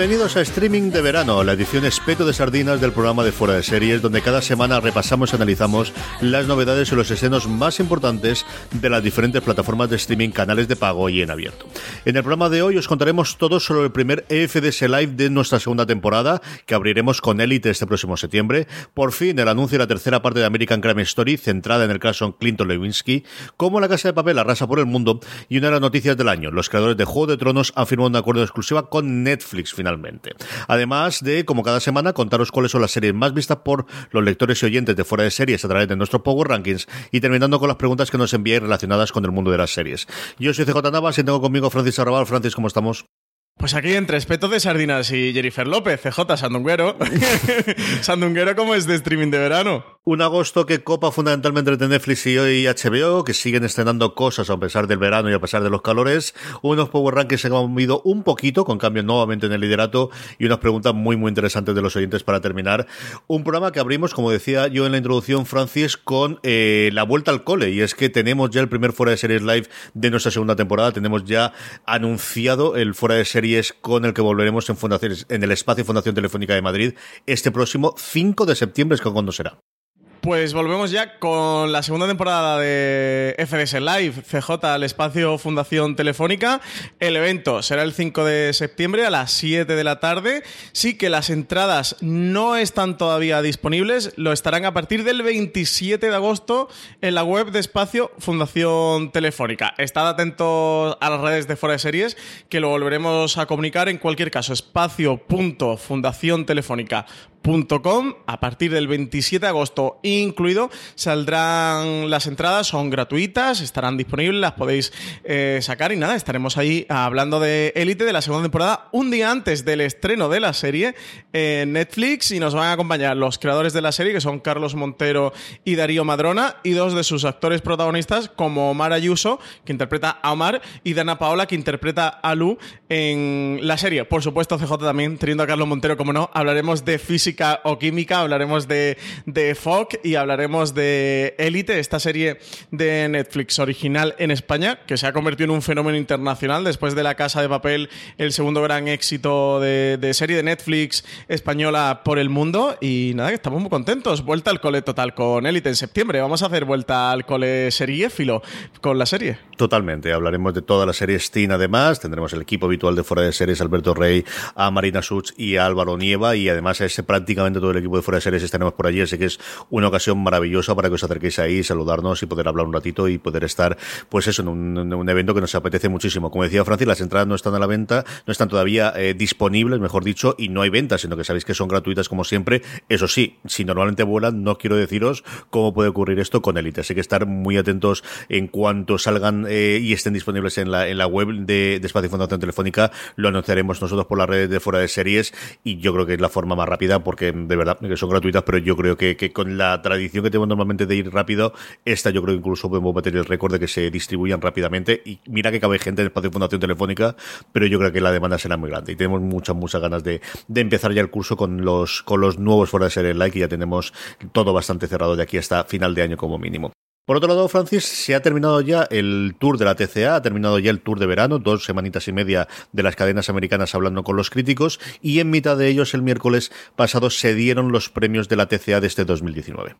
Bienvenidos a Streaming de Verano, la edición espeto de sardinas del programa de Fuera de Series, donde cada semana repasamos y analizamos las novedades y los escenos más importantes de las diferentes plataformas de streaming, canales de pago y en abierto. En el programa de hoy os contaremos todo sobre el primer EFDS Live de nuestra segunda temporada, que abriremos con Elite este próximo septiembre. Por fin, el anuncio de la tercera parte de American Crime Story, centrada en el caso Clinton Lewinsky, como La Casa de Papel arrasa por el mundo, y una de las noticias del año. Los creadores de Juego de Tronos han firmado un acuerdo exclusiva con Netflix finalmente. Además de, como cada semana, contaros cuáles son las series más vistas por los lectores y oyentes de fuera de series a través de nuestro Power Rankings y terminando con las preguntas que nos enviáis relacionadas con el mundo de las series. Yo soy CJ Navas y tengo conmigo Francis Arrabal. Francis, ¿cómo estamos? Pues aquí entre espeto de sardinas y Jennifer López, CJ Sandunguero. Sandunguero como es de streaming de verano. Un agosto que copa fundamentalmente entre Netflix y hoy HBO, que siguen estrenando cosas a pesar del verano y a pesar de los calores. Unos Power Rankings se han movido un poquito, con cambios nuevamente en el liderato y unas preguntas muy, muy interesantes de los oyentes para terminar. Un programa que abrimos, como decía yo en la introducción, Francis, con eh, la vuelta al cole. Y es que tenemos ya el primer Fuera de Series Live de nuestra segunda temporada. Tenemos ya anunciado el Fuera de Series con el que volveremos en, fundaciones, en el espacio Fundación Telefónica de Madrid este próximo 5 de septiembre, es cuando será. Pues volvemos ya con la segunda temporada de FDS Live, CJ, al espacio Fundación Telefónica. El evento será el 5 de septiembre a las 7 de la tarde. Sí que las entradas no están todavía disponibles, lo estarán a partir del 27 de agosto en la web de espacio Fundación Telefónica. Estad atentos a las redes de Fuera de Series, que lo volveremos a comunicar en cualquier caso. Espacio.fundaciontelefónica.com a partir del 27 de agosto incluido. Saldrán las entradas, son gratuitas, estarán disponibles, las podéis eh, sacar y nada, estaremos ahí hablando de Élite de la segunda temporada un día antes del estreno de la serie en Netflix y nos van a acompañar los creadores de la serie que son Carlos Montero y Darío Madrona y dos de sus actores protagonistas como Omar Ayuso que interpreta a Omar y Dana Paola que interpreta a Lu en la serie. Por supuesto CJ también teniendo a Carlos Montero como no, hablaremos de física o química, hablaremos de, de FOC y hablaremos de Élite, esta serie de Netflix original en España, que se ha convertido en un fenómeno internacional después de La Casa de Papel, el segundo gran éxito de, serie de Netflix española por el mundo. Y nada, que estamos muy contentos. Vuelta al cole total con Élite en septiembre. Vamos a hacer vuelta al cole seriéfilo con la serie. Totalmente. Hablaremos de toda la serie Steam además. Tendremos el equipo habitual de Fuera de Series, Alberto Rey, a Marina Such y a Álvaro Nieva. Y además es prácticamente todo el equipo de Fuera de Series estaremos por allí. Así que es una ocasión maravillosa para que os acerquéis ahí, saludarnos y poder hablar un ratito y poder estar, pues eso, en un, evento que nos apetece muchísimo. Como decía Francis, las entradas no están a la venta, no están todavía eh, disponibles, mejor dicho, y no hay ventas, sino que sabéis que son gratuitas como siempre. Eso sí, si normalmente vuelan, no quiero deciros cómo puede ocurrir esto con Elite. Así que estar muy atentos en cuanto salgan eh, y estén disponibles en la, web de, Espacio Fundación Telefónica, lo anunciaremos nosotros por la red de fuera de series y yo creo que es la forma más rápida porque de verdad que son gratuitas, pero yo creo que, con la tradición que tenemos normalmente de ir rápido, esta yo creo que incluso podemos meter el récord de que se distribuyan rápidamente. Y mira que cabe gente en el espacio de Fundación Telefónica, pero yo creo que la demanda será muy grande. Y tenemos muchas, muchas ganas de, de empezar ya el curso con los, con los nuevos fuera de serie like y ya tenemos todo bastante cerrado de aquí hasta final de año como mínimo. Por otro lado, Francis, se ha terminado ya el tour de la TCA, ha terminado ya el tour de verano, dos semanitas y media de las cadenas americanas hablando con los críticos, y en mitad de ellos el miércoles pasado se dieron los premios de la TCA de este 2019.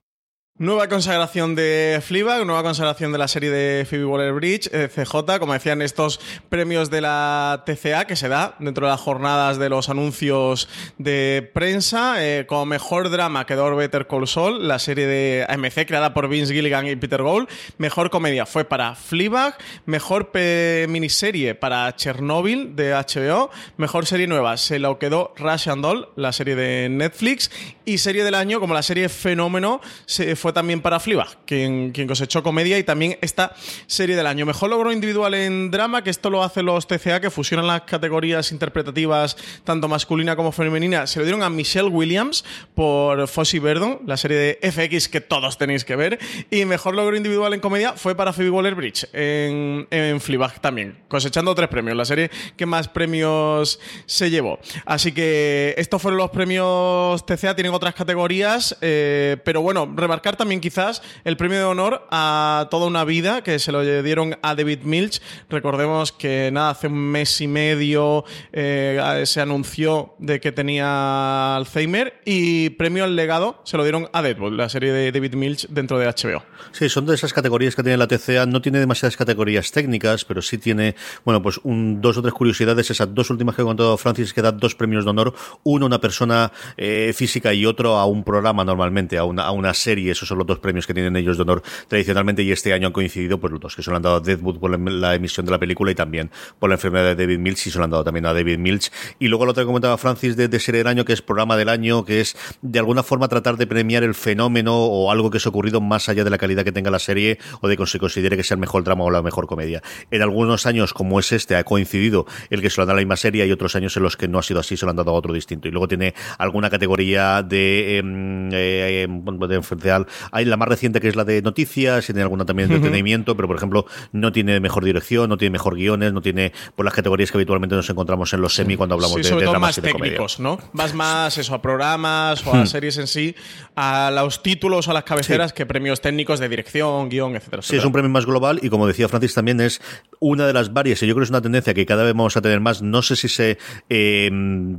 Nueva consagración de Fleabag, nueva consagración de la serie de Phoebe Waller-Bridge, eh, CJ, como decían estos premios de la TCA que se da dentro de las jornadas de los anuncios de prensa. Eh, como mejor drama quedó Better Call Saul, la serie de AMC creada por Vince Gilligan y Peter Gould. Mejor comedia fue para Fleabag, mejor miniserie para Chernobyl de HBO, mejor serie nueva se lo quedó Russian Doll, la serie de Netflix, y serie del año como la serie Fenómeno se fue también para Fleabag, quien, cosechó comedia y también esta serie del año. Mejor logro individual en drama, que esto lo hacen los TCA, que fusionan las categorías interpretativas tanto masculina como femenina. Se lo dieron a Michelle Williams por Fossey Verdon, la serie de FX que todos tenéis que ver. Y mejor logro individual en comedia fue para Phoebe Waller-Bridge en, en también, cosechando tres premios, la serie que más premios se llevó. Así que estos fueron los premios TCA, tienen otras categorías, eh, pero bueno, remarcar también quizás el premio de honor a toda una vida que se lo dieron a David Milch. Recordemos que nada, hace un mes y medio eh, se anunció de que tenía Alzheimer y premio al legado se lo dieron a Deadpool, la serie de David Milch dentro de HBO. Sí, son de esas categorías que tiene la TCA. No tiene demasiadas categorías técnicas, pero sí tiene, bueno, pues un, dos o tres curiosidades. Esas dos últimas que he contado Francis, que da dos premios de honor. Uno a una persona eh, física y otro a un programa normalmente, a una, a una serie. Esos son los dos premios que tienen ellos de honor tradicionalmente y este año han coincidido pues los dos que se lo han dado a Deadwood por la, emisión de la película y también por la enfermedad de David Milch y se lo han dado también a David Milch. Y luego lo que comentaba Francis de, de serie del año, que es programa del año, que es de alguna forma tratar de premiar el fenómeno o algo que se ha ocurrido más allá de la calidad que tenga la serie o de que se considere que sea el mejor drama o la mejor comedia. En algunos años, como es este, ha coincidido el que se lo han dado a la misma serie y otros años en los que no ha sido así, se lo han dado a otro distinto. Y luego tiene alguna categoría de, em, eh, em, de, hay la más reciente que es la de noticias, y tiene alguna también de entretenimiento, pero por ejemplo no tiene mejor dirección, no tiene mejor guiones, no tiene por las categorías que habitualmente nos encontramos en los semi cuando hablamos de, sobre de más técnicos, ¿no? Vas más eso a programas o a hmm. series en sí, a los títulos o a las cabeceras que premios técnicos de dirección, guion, etcétera, Sí, es un premio más global y como decía Francis también es una de las varias, y yo creo que es una tendencia que cada vez vamos a tener más. No sé si se eh,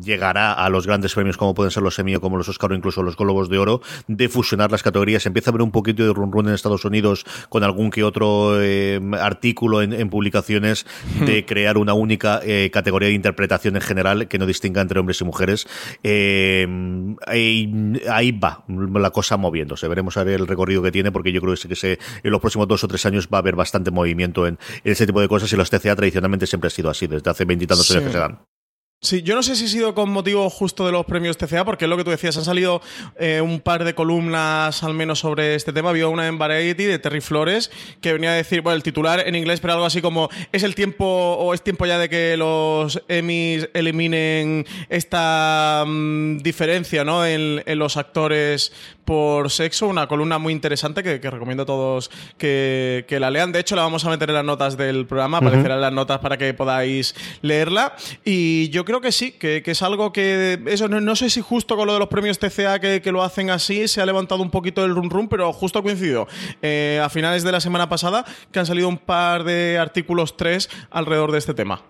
llegará a los grandes premios como pueden ser los Emmy o como los Oscar o incluso los Globos de Oro, de fusionar las categorías. Empieza a haber un poquito de run run en Estados Unidos con algún que otro eh, artículo en, publicaciones de crear una única eh, categoría de interpretación en general que no distinga entre hombres y mujeres. ahí, va la cosa moviéndose. Veremos a ver el recorrido que tiene porque yo creo que, se, en los próximos dos o tres años va a haber bastante movimiento en, ese tipo de cosas y los TCA tradicionalmente siempre ha sido así, desde hace veintitantos años que se dan. Sí, yo no sé si ha sido con motivo justo de los premios TCA, porque es lo que tú decías, han salido eh, un par de columnas al menos sobre este tema. Había una en Variety de Terry Flores que venía a decir, bueno, el titular en inglés, pero algo así como es el tiempo o es tiempo ya de que los Emmys eliminen esta mm, diferencia ¿no? en, los actores por sexo. Una columna muy interesante que, recomiendo a todos que, la lean. De hecho, la vamos a meter en las notas del programa, aparecerán las notas para que podáis leerla. Y yo creo que sí, que, es algo que. Eso, no, sé si justo con lo de los premios TCA que, lo hacen así, se ha levantado un poquito el rum rum, pero justo ha coincidido. Eh, a finales de la semana pasada, que han salido un par de artículos 3 alrededor de este tema.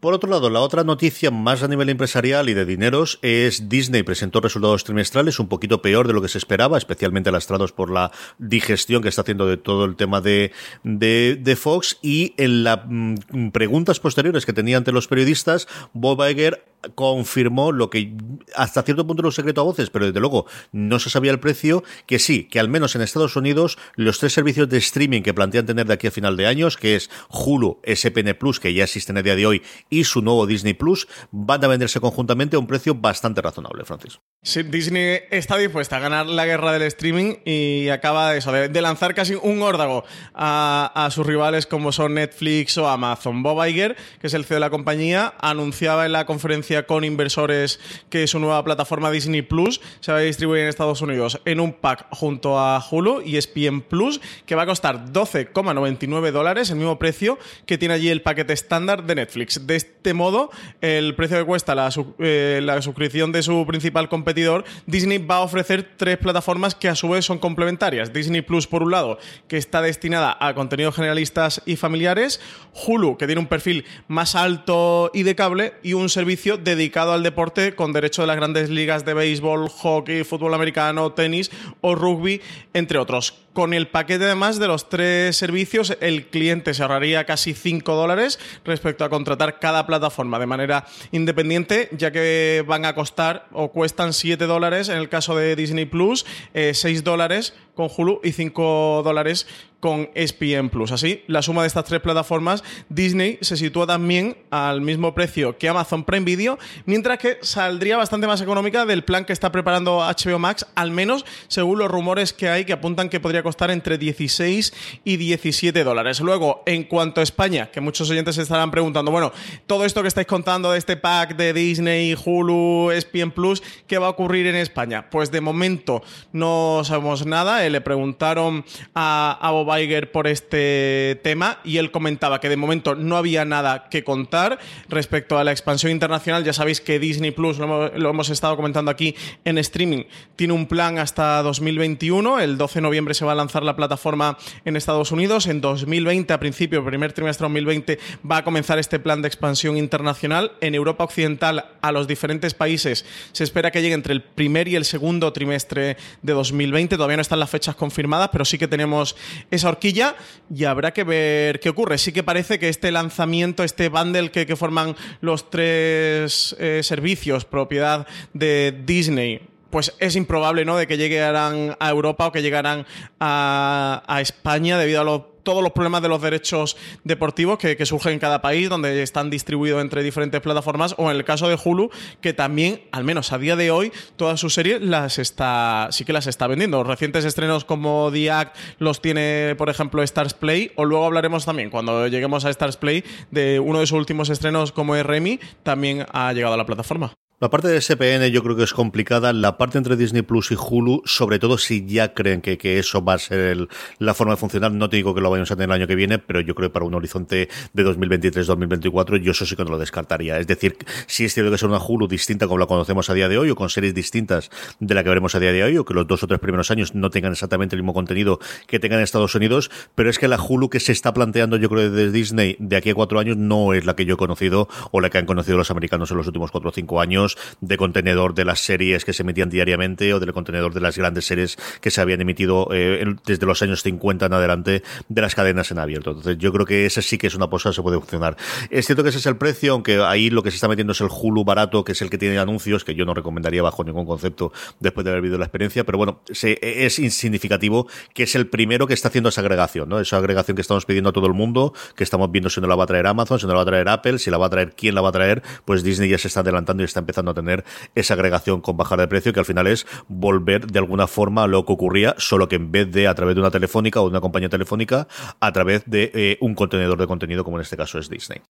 Por otro lado, la otra noticia más a nivel empresarial y de dineros es Disney presentó resultados trimestrales un poquito peor de lo que se esperaba, especialmente lastrados por la digestión que está haciendo de todo el tema de, de, Fox. Y en las mm, preguntas posteriores que tenía ante los periodistas, Bob Iger confirmó lo que hasta cierto punto era un secreto a voces, pero desde luego no se sabía el precio, que sí, que al menos en Estados Unidos los tres servicios de streaming que plantean tener de aquí a final de años, que es Hulu, SPN Plus, que ya existen a día de hoy, y su nuevo Disney Plus, van a venderse conjuntamente a un precio bastante razonable, Francis. Sí, Disney está dispuesta a ganar la guerra del streaming y acaba de, eso, de, lanzar casi un órdago a, sus rivales como son Netflix o Amazon. Bob Iger, que es el CEO de la compañía, anunciaba en la conferencia con inversores que su nueva plataforma Disney Plus se va a distribuir en Estados Unidos en un pack junto a Hulu y ESPN Plus, que va a costar 12,99 dólares, el mismo precio que tiene allí el paquete estándar de Netflix. De este modo, el precio que cuesta la, eh, la suscripción de su principal competidor Disney va a ofrecer tres plataformas que a su vez son complementarias. Disney Plus, por un lado, que está destinada a contenidos generalistas y familiares, Hulu, que tiene un perfil más alto y de cable, y un servicio dedicado al deporte con derecho de las grandes ligas de béisbol, hockey, fútbol americano, tenis o rugby, entre otros. Con el paquete además de los tres servicios, el cliente se ahorraría casi 5 dólares respecto a contratar cada plataforma de manera independiente, ya que van a costar o cuestan 7 dólares en el caso de Disney Plus, 6 eh, dólares con Hulu y 5 dólares con ESPN Plus. Así, la suma de estas tres plataformas, Disney se sitúa también al mismo precio que Amazon Prime Video, mientras que saldría bastante más económica del plan que está preparando HBO Max, al menos según los rumores que hay que apuntan que podría costar entre 16 y 17 dólares. Luego, en cuanto a España, que muchos oyentes se estarán preguntando, bueno, todo esto que estáis contando de este pack de Disney, Hulu, ESPN Plus, ¿qué va a ocurrir en España? Pues de momento no sabemos nada. Eh, le preguntaron a, a Bob Iger por este tema y él comentaba que de momento no había nada que contar respecto a la expansión internacional. Ya sabéis que Disney Plus, lo hemos, estado comentando aquí en streaming, tiene un plan hasta 2021. El 12 de noviembre se va a lanzar la plataforma en Estados Unidos. En 2020, a principio, primer trimestre de 2020, va a comenzar este plan de expansión internacional. En Europa Occidental, a los diferentes países, se espera que llegue entre el primer y el segundo trimestre de 2020. Todavía no están las fechas confirmadas, pero sí que tenemos esa horquilla y habrá que ver qué ocurre. Sí que parece que este lanzamiento, este bundle que, forman los tres eh, servicios, propiedad de Disney, pues es improbable, ¿no? De que llegaran a Europa o que llegaran a, España debido a los todos los problemas de los derechos deportivos que, surgen en cada país, donde están distribuidos entre diferentes plataformas, o en el caso de Hulu, que también, al menos a día de hoy, todas sus series las está, sí que las está vendiendo. Recientes estrenos como The Act los tiene, por ejemplo, Stars Play, o luego hablaremos también, cuando lleguemos a Stars Play, de uno de sus últimos estrenos como es Remy, también ha llegado a la plataforma. La parte de SPN yo creo que es complicada. La parte entre Disney Plus y Hulu, sobre todo si ya creen que, que eso va a ser la forma de funcionar. No te digo que lo vayamos a tener el año que viene, pero yo creo que para un horizonte de 2023-2024 yo eso sí que no lo descartaría. Es decir, si es cierto que sea una Hulu distinta como la conocemos a día de hoy o con series distintas de la que veremos a día de hoy o que los dos o tres primeros años no tengan exactamente el mismo contenido que tengan en Estados Unidos, pero es que la Hulu que se está planteando yo creo desde Disney de aquí a cuatro años no es la que yo he conocido o la que han conocido los americanos en los últimos cuatro o cinco años de contenedor de las series que se emitían diariamente o del contenedor de las grandes series que se habían emitido eh, desde los años 50 en adelante de las cadenas en abierto. Entonces yo creo que ese sí que es una cosa que se puede funcionar. Es cierto que ese es el precio, aunque ahí lo que se está metiendo es el Hulu barato, que es el que tiene anuncios, que yo no recomendaría bajo ningún concepto después de haber vivido la experiencia, pero bueno, es insignificativo que es el primero que está haciendo esa agregación, ¿no? Esa agregación que estamos pidiendo a todo el mundo, que estamos viendo si no la va a traer Amazon, si no la va a traer Apple, si la va a traer quién la va a traer, pues Disney ya se está adelantando y está empezando a tener esa agregación con bajar de precio, que al final es volver de alguna forma a lo que ocurría, solo que en vez de a través de una telefónica o de una compañía telefónica, a través de eh, un contenedor de contenido, como en este caso es Disney.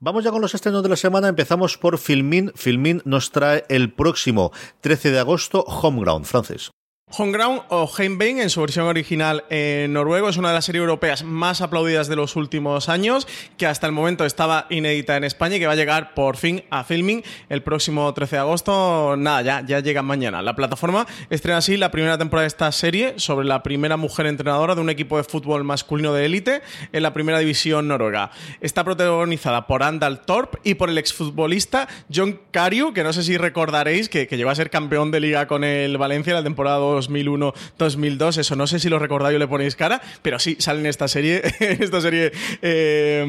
Vamos ya con los estrenos de la semana. Empezamos por Filmin. Filmin nos trae el próximo 13 de agosto Homeground, francés. Homeground o Heimbein en su versión original en noruego es una de las series europeas más aplaudidas de los últimos años, que hasta el momento estaba inédita en España y que va a llegar por fin a filming el próximo 13 de agosto. Nada, ya, ya llega mañana. La plataforma estrena así la primera temporada de esta serie sobre la primera mujer entrenadora de un equipo de fútbol masculino de élite en la primera división noruega. Está protagonizada por Andal Torp y por el exfutbolista John Cariu, que no sé si recordaréis que, que llegó a ser campeón de liga con el Valencia la temporada 2001-2002. Eso no sé si lo recordáis o le ponéis cara, pero sí sale en esta serie, en esta serie eh,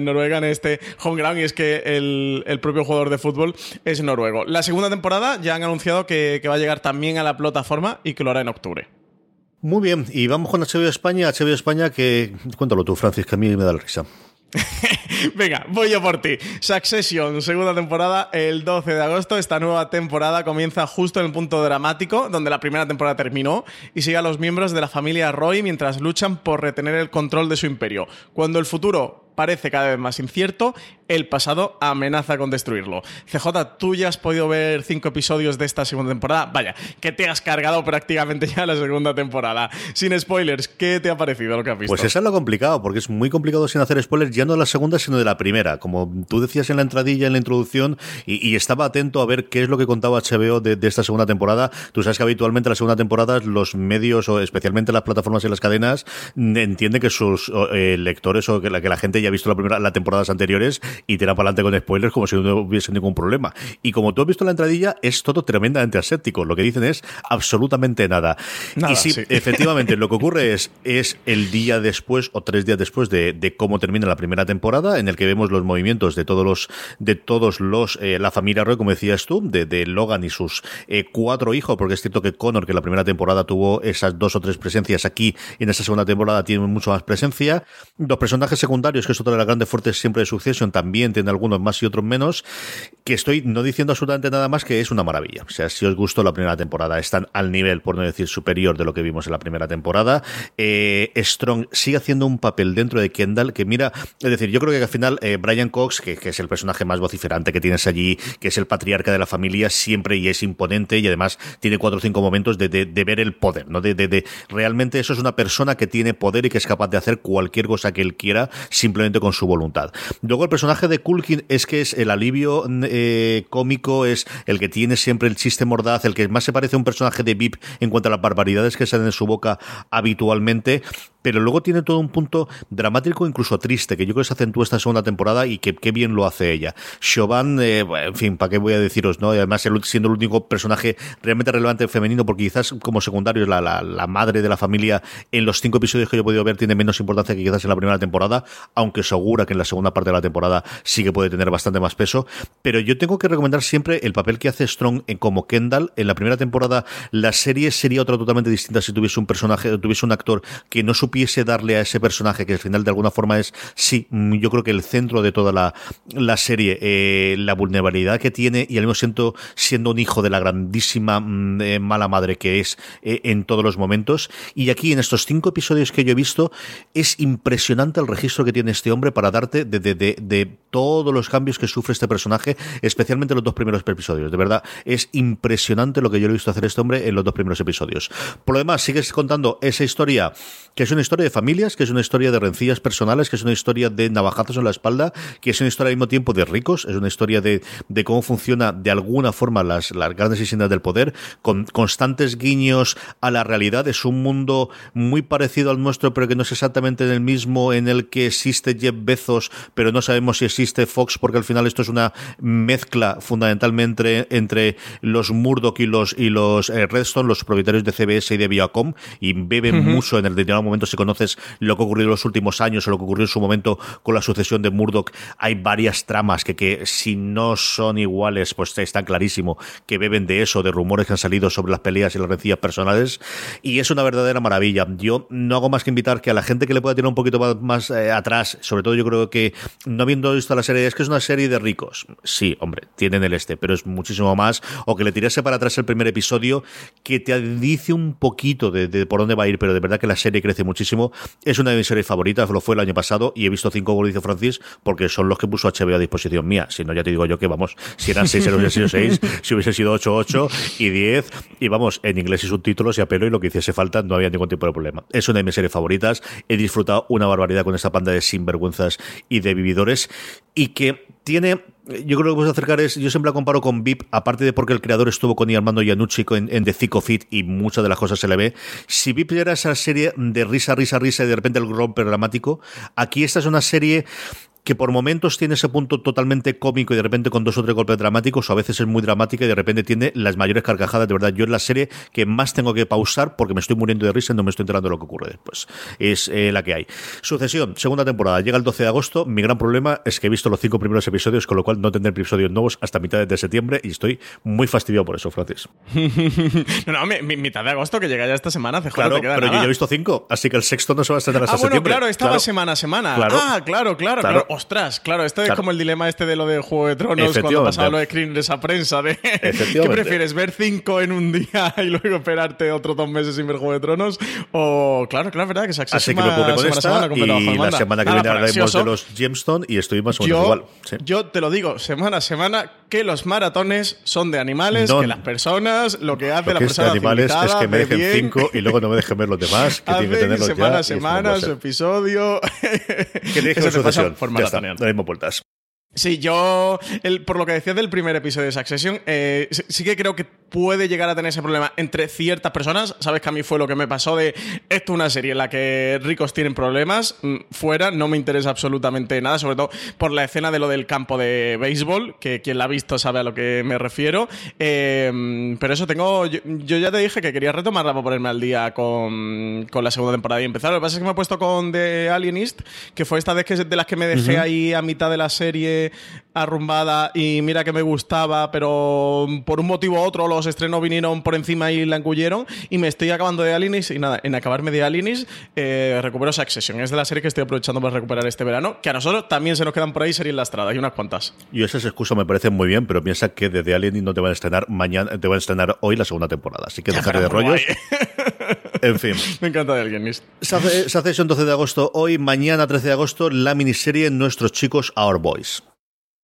noruega, en este home ground, y es que el, propio jugador de fútbol es noruego. La segunda temporada ya han anunciado que, que va a llegar también a la plataforma y que lo hará en octubre. Muy bien, y vamos con HBO España. HBO España, que cuéntalo tú, Francis, que a mí me da la risa. Venga, voy yo por ti. Succession, segunda temporada, el 12 de agosto. Esta nueva temporada comienza justo en el punto dramático, donde la primera temporada terminó, y sigue a los miembros de la familia Roy mientras luchan por retener el control de su imperio. Cuando el futuro parece cada vez más incierto, el pasado amenaza con destruirlo. CJ, tú ya has podido ver cinco episodios de esta segunda temporada. Vaya, que te has cargado prácticamente ya la segunda temporada. Sin spoilers, ¿qué te ha parecido lo que has visto? Pues eso es lo complicado, porque es muy complicado sin hacer spoilers, ya no de la segunda, sino de la primera. Como tú decías en la entradilla, en la introducción, y, estaba atento a ver qué es lo que contaba HBO de, esta segunda temporada. Tú sabes que habitualmente la segunda temporada los medios, o especialmente las plataformas y las cadenas, entienden que sus eh, lectores o que la, gente ya ha visto las temporadas anteriores y te da para adelante con spoilers como si no hubiese ningún problema. Y como tú has visto la entradilla, es todo tremendamente aséptico. Lo que dicen es absolutamente nada. y sí, efectivamente, lo que ocurre es, es el día después o tres días después de, de, cómo termina la primera temporada, en el que vemos los movimientos de todos los, de todos los, eh, la familia Roy, como decías tú, de, de Logan y sus eh, cuatro hijos, porque es cierto que Connor, que la primera temporada tuvo esas dos o tres presencias aquí, en esta segunda temporada tiene mucho más presencia. Los personajes secundarios, que es otra de las grandes fuertes siempre de Succession, también también tiene algunos más y otros menos, que estoy no diciendo absolutamente nada más que es una maravilla. O sea, si os gustó la primera temporada, están al nivel, por no decir superior, de lo que vimos en la primera temporada. Eh, Strong sigue haciendo un papel dentro de Kendall que mira, es decir, yo creo que al final eh, Brian Cox, que, es el personaje más vociferante que tienes allí, que es el patriarca de la familia, siempre y es imponente y además tiene cuatro o cinco momentos de, ver el poder, ¿no? De, de, realmente eso es una persona que tiene poder y que es capaz de hacer cualquier cosa que él quiera simplemente con su voluntad. Luego el personaje de Kulkin es que es el alivio eh, cómico, es el que tiene siempre el chiste mordaz, el que más se parece a un personaje de VIP en cuanto a las barbaridades que salen de su boca habitualmente, pero luego tiene todo un punto dramático, incluso triste, que yo creo que se acentúa esta segunda temporada y que qué bien lo hace ella. Chauvin, eh, en fin, ¿para qué voy a deciros? no Además, siendo el único personaje realmente relevante femenino, porque quizás como secundario es la, la, madre de la familia, en los cinco episodios que yo he podido ver tiene menos importancia que quizás en la primera temporada, aunque segura que en la segunda parte de la temporada sí que puede tener bastante más peso. Pero yo tengo que recomendar siempre el papel que hace Strong en, como Kendall. En la primera temporada, la serie sería otra totalmente distinta si tuviese un personaje, tuviese un actor que no supiese darle a ese personaje, que al final de alguna forma es, sí, mm, yo creo que el centro de toda la, la serie, eh, la vulnerabilidad que tiene y al mismo tiempo siendo un hijo de la grandísima mm, eh, mala madre que es eh, en todos los momentos. Y aquí en estos cinco episodios que yo he visto, es impresionante el registro que tiene este hombre para darte de, de, de, de todos los cambios que sufre este personaje, especialmente los dos primeros episodios. De verdad, es impresionante lo que yo he visto hacer este hombre en los dos primeros episodios. Por lo demás, sigues contando esa historia, que es una historia de familias, que es una historia de rencillas personales, que es una historia de navajazos en la espalda, que es una historia al mismo tiempo de ricos, es una historia de, de cómo funciona de alguna forma las, las grandes haciendas del poder, con constantes guiños a la realidad. Es un mundo muy parecido al nuestro, pero que no es exactamente el mismo, en el que existe Jeff Bezos, pero no sabemos si existe Fox, porque al final esto es una mezcla fundamentalmente entre los Murdoch y los, y los eh, Redstone, los propietarios de CBS y de Viacom, y beben mucho en el determinado momento si conoces lo que ocurrió en los últimos años o lo que ocurrió en su momento con la sucesión de Murdoch. Hay varias tramas que, que si no son iguales, pues está clarísimo que beben de eso, de rumores que han salido sobre las peleas y las rencillas personales, y es una verdadera maravilla. Yo no hago más que invitar que a la gente que le pueda tirar un poquito más, eh, atrás, sobre todo yo creo que no habiendo visto la serie, es que es una serie de ricos. Sí, hombre, tienen el este, pero es muchísimo más, o que le tirase para atrás el primer episodio, que te dice un poquito de, por dónde va a ir, pero de verdad que la serie crece muchísimo. Es una de mis series favoritas, lo fue el año pasado, y he visto cinco, como dice Francis, porque son los que puso HBO a disposición mía. Si no, ya te digo yo que vamos, si eran seis, hubiese sido seis, si hubiese sido ocho, ocho, y diez, y vamos, en inglés y subtítulos y a pelo, y lo que hiciese falta, no había ningún tipo de problema. Es una de mis series favoritas, he disfrutado una barbaridad con esta panda de sinvergüenzas y de vividores, y que tiene yo creo que puedes acercar es, yo siempre la comparo con VIP, aparte de porque el creador estuvo con Armando Iannucci en, en The Thick of It y muchas de las cosas se le ve. Si VIP era esa serie de risa, risa, risa y de repente el romper dramático, aquí esta es una serie que por momentos tiene ese punto totalmente cómico y de repente con dos o tres golpes dramáticos, o a veces es muy dramática y de repente tiene las mayores carcajadas. De verdad, yo es la serie que más tengo que pausar porque me estoy muriendo de risa y no me estoy enterando de lo que ocurre después. Es eh, la que hay. Sucesión, segunda temporada, llega el 12 de agosto. Mi gran problema es que he visto los cinco primeros episodios, con lo cual no tendré episodios nuevos hasta mitad de septiembre y estoy muy fastidiado por eso, Francis. no, no, mitad de agosto que llega ya esta semana, Claro, pero yo ya he visto cinco, así que el sexto no se va a estrenar hasta ah, bueno, claro, estaba semana a semana. Ah, claro, claro, claro. Ostras, claro, esto es como el dilema este de lo de Juego de Tronos cuando pasaba lo de Screen de esa prensa de ¿qué prefieres? ¿Ver cinco en un día y luego esperarte otros dos meses sin ver Juego de Tronos? O claro, claro, verdad que se Así que me ocurre con esta semana, y la semana que viene hablaremos de los Gemstone y estoy más o menos igual. Yo te lo digo, semana a semana, que los maratones son de animales, que las personas, lo que hace la persona de animales es que me dejen cinco y luego no me dejen ver los demás, que tienen que tenerlos semana a semana, su episodio. que dejen su sucesión. Ya está, no vueltas. Sí, yo, el, por lo que decías del primer episodio de Succession, eh, sí que creo que puede llegar a tener ese problema entre ciertas personas. Sabes que a mí fue lo que me pasó de esto es una serie en la que ricos tienen problemas, mm, fuera, no me interesa absolutamente nada, sobre todo por la escena de lo del campo de béisbol, que quien la ha visto sabe a lo que me refiero. Eh, pero eso tengo, yo, ya te dije que quería retomarla para ponerme al día con, con, la segunda temporada y empezar. Lo que pasa es que me he puesto con The Alienist, que fue esta vez que, de las que me dejé ahí a mitad de la serie arrumbada y mira que me gustaba, pero por un motivo u otro lo los estrenos vinieron por encima y la engullieron. Y me estoy acabando de Aliens y nada, en acabarme de Aliens eh, recupero Succession. Es de la serie que estoy aprovechando para recuperar este verano, que a nosotros también se nos quedan por ahí series lastradas, hay unas cuantas. Y esas excusas me parecen muy bien, pero piensa que desde Alien no te van a estrenar mañana, te van a estrenar hoy la segunda temporada. Así que déjate de rollos. en fin. Me encanta de alguien. Se hace, se hace eso 12 de agosto hoy, mañana 13 de agosto, la miniserie Nuestros chicos Our Boys.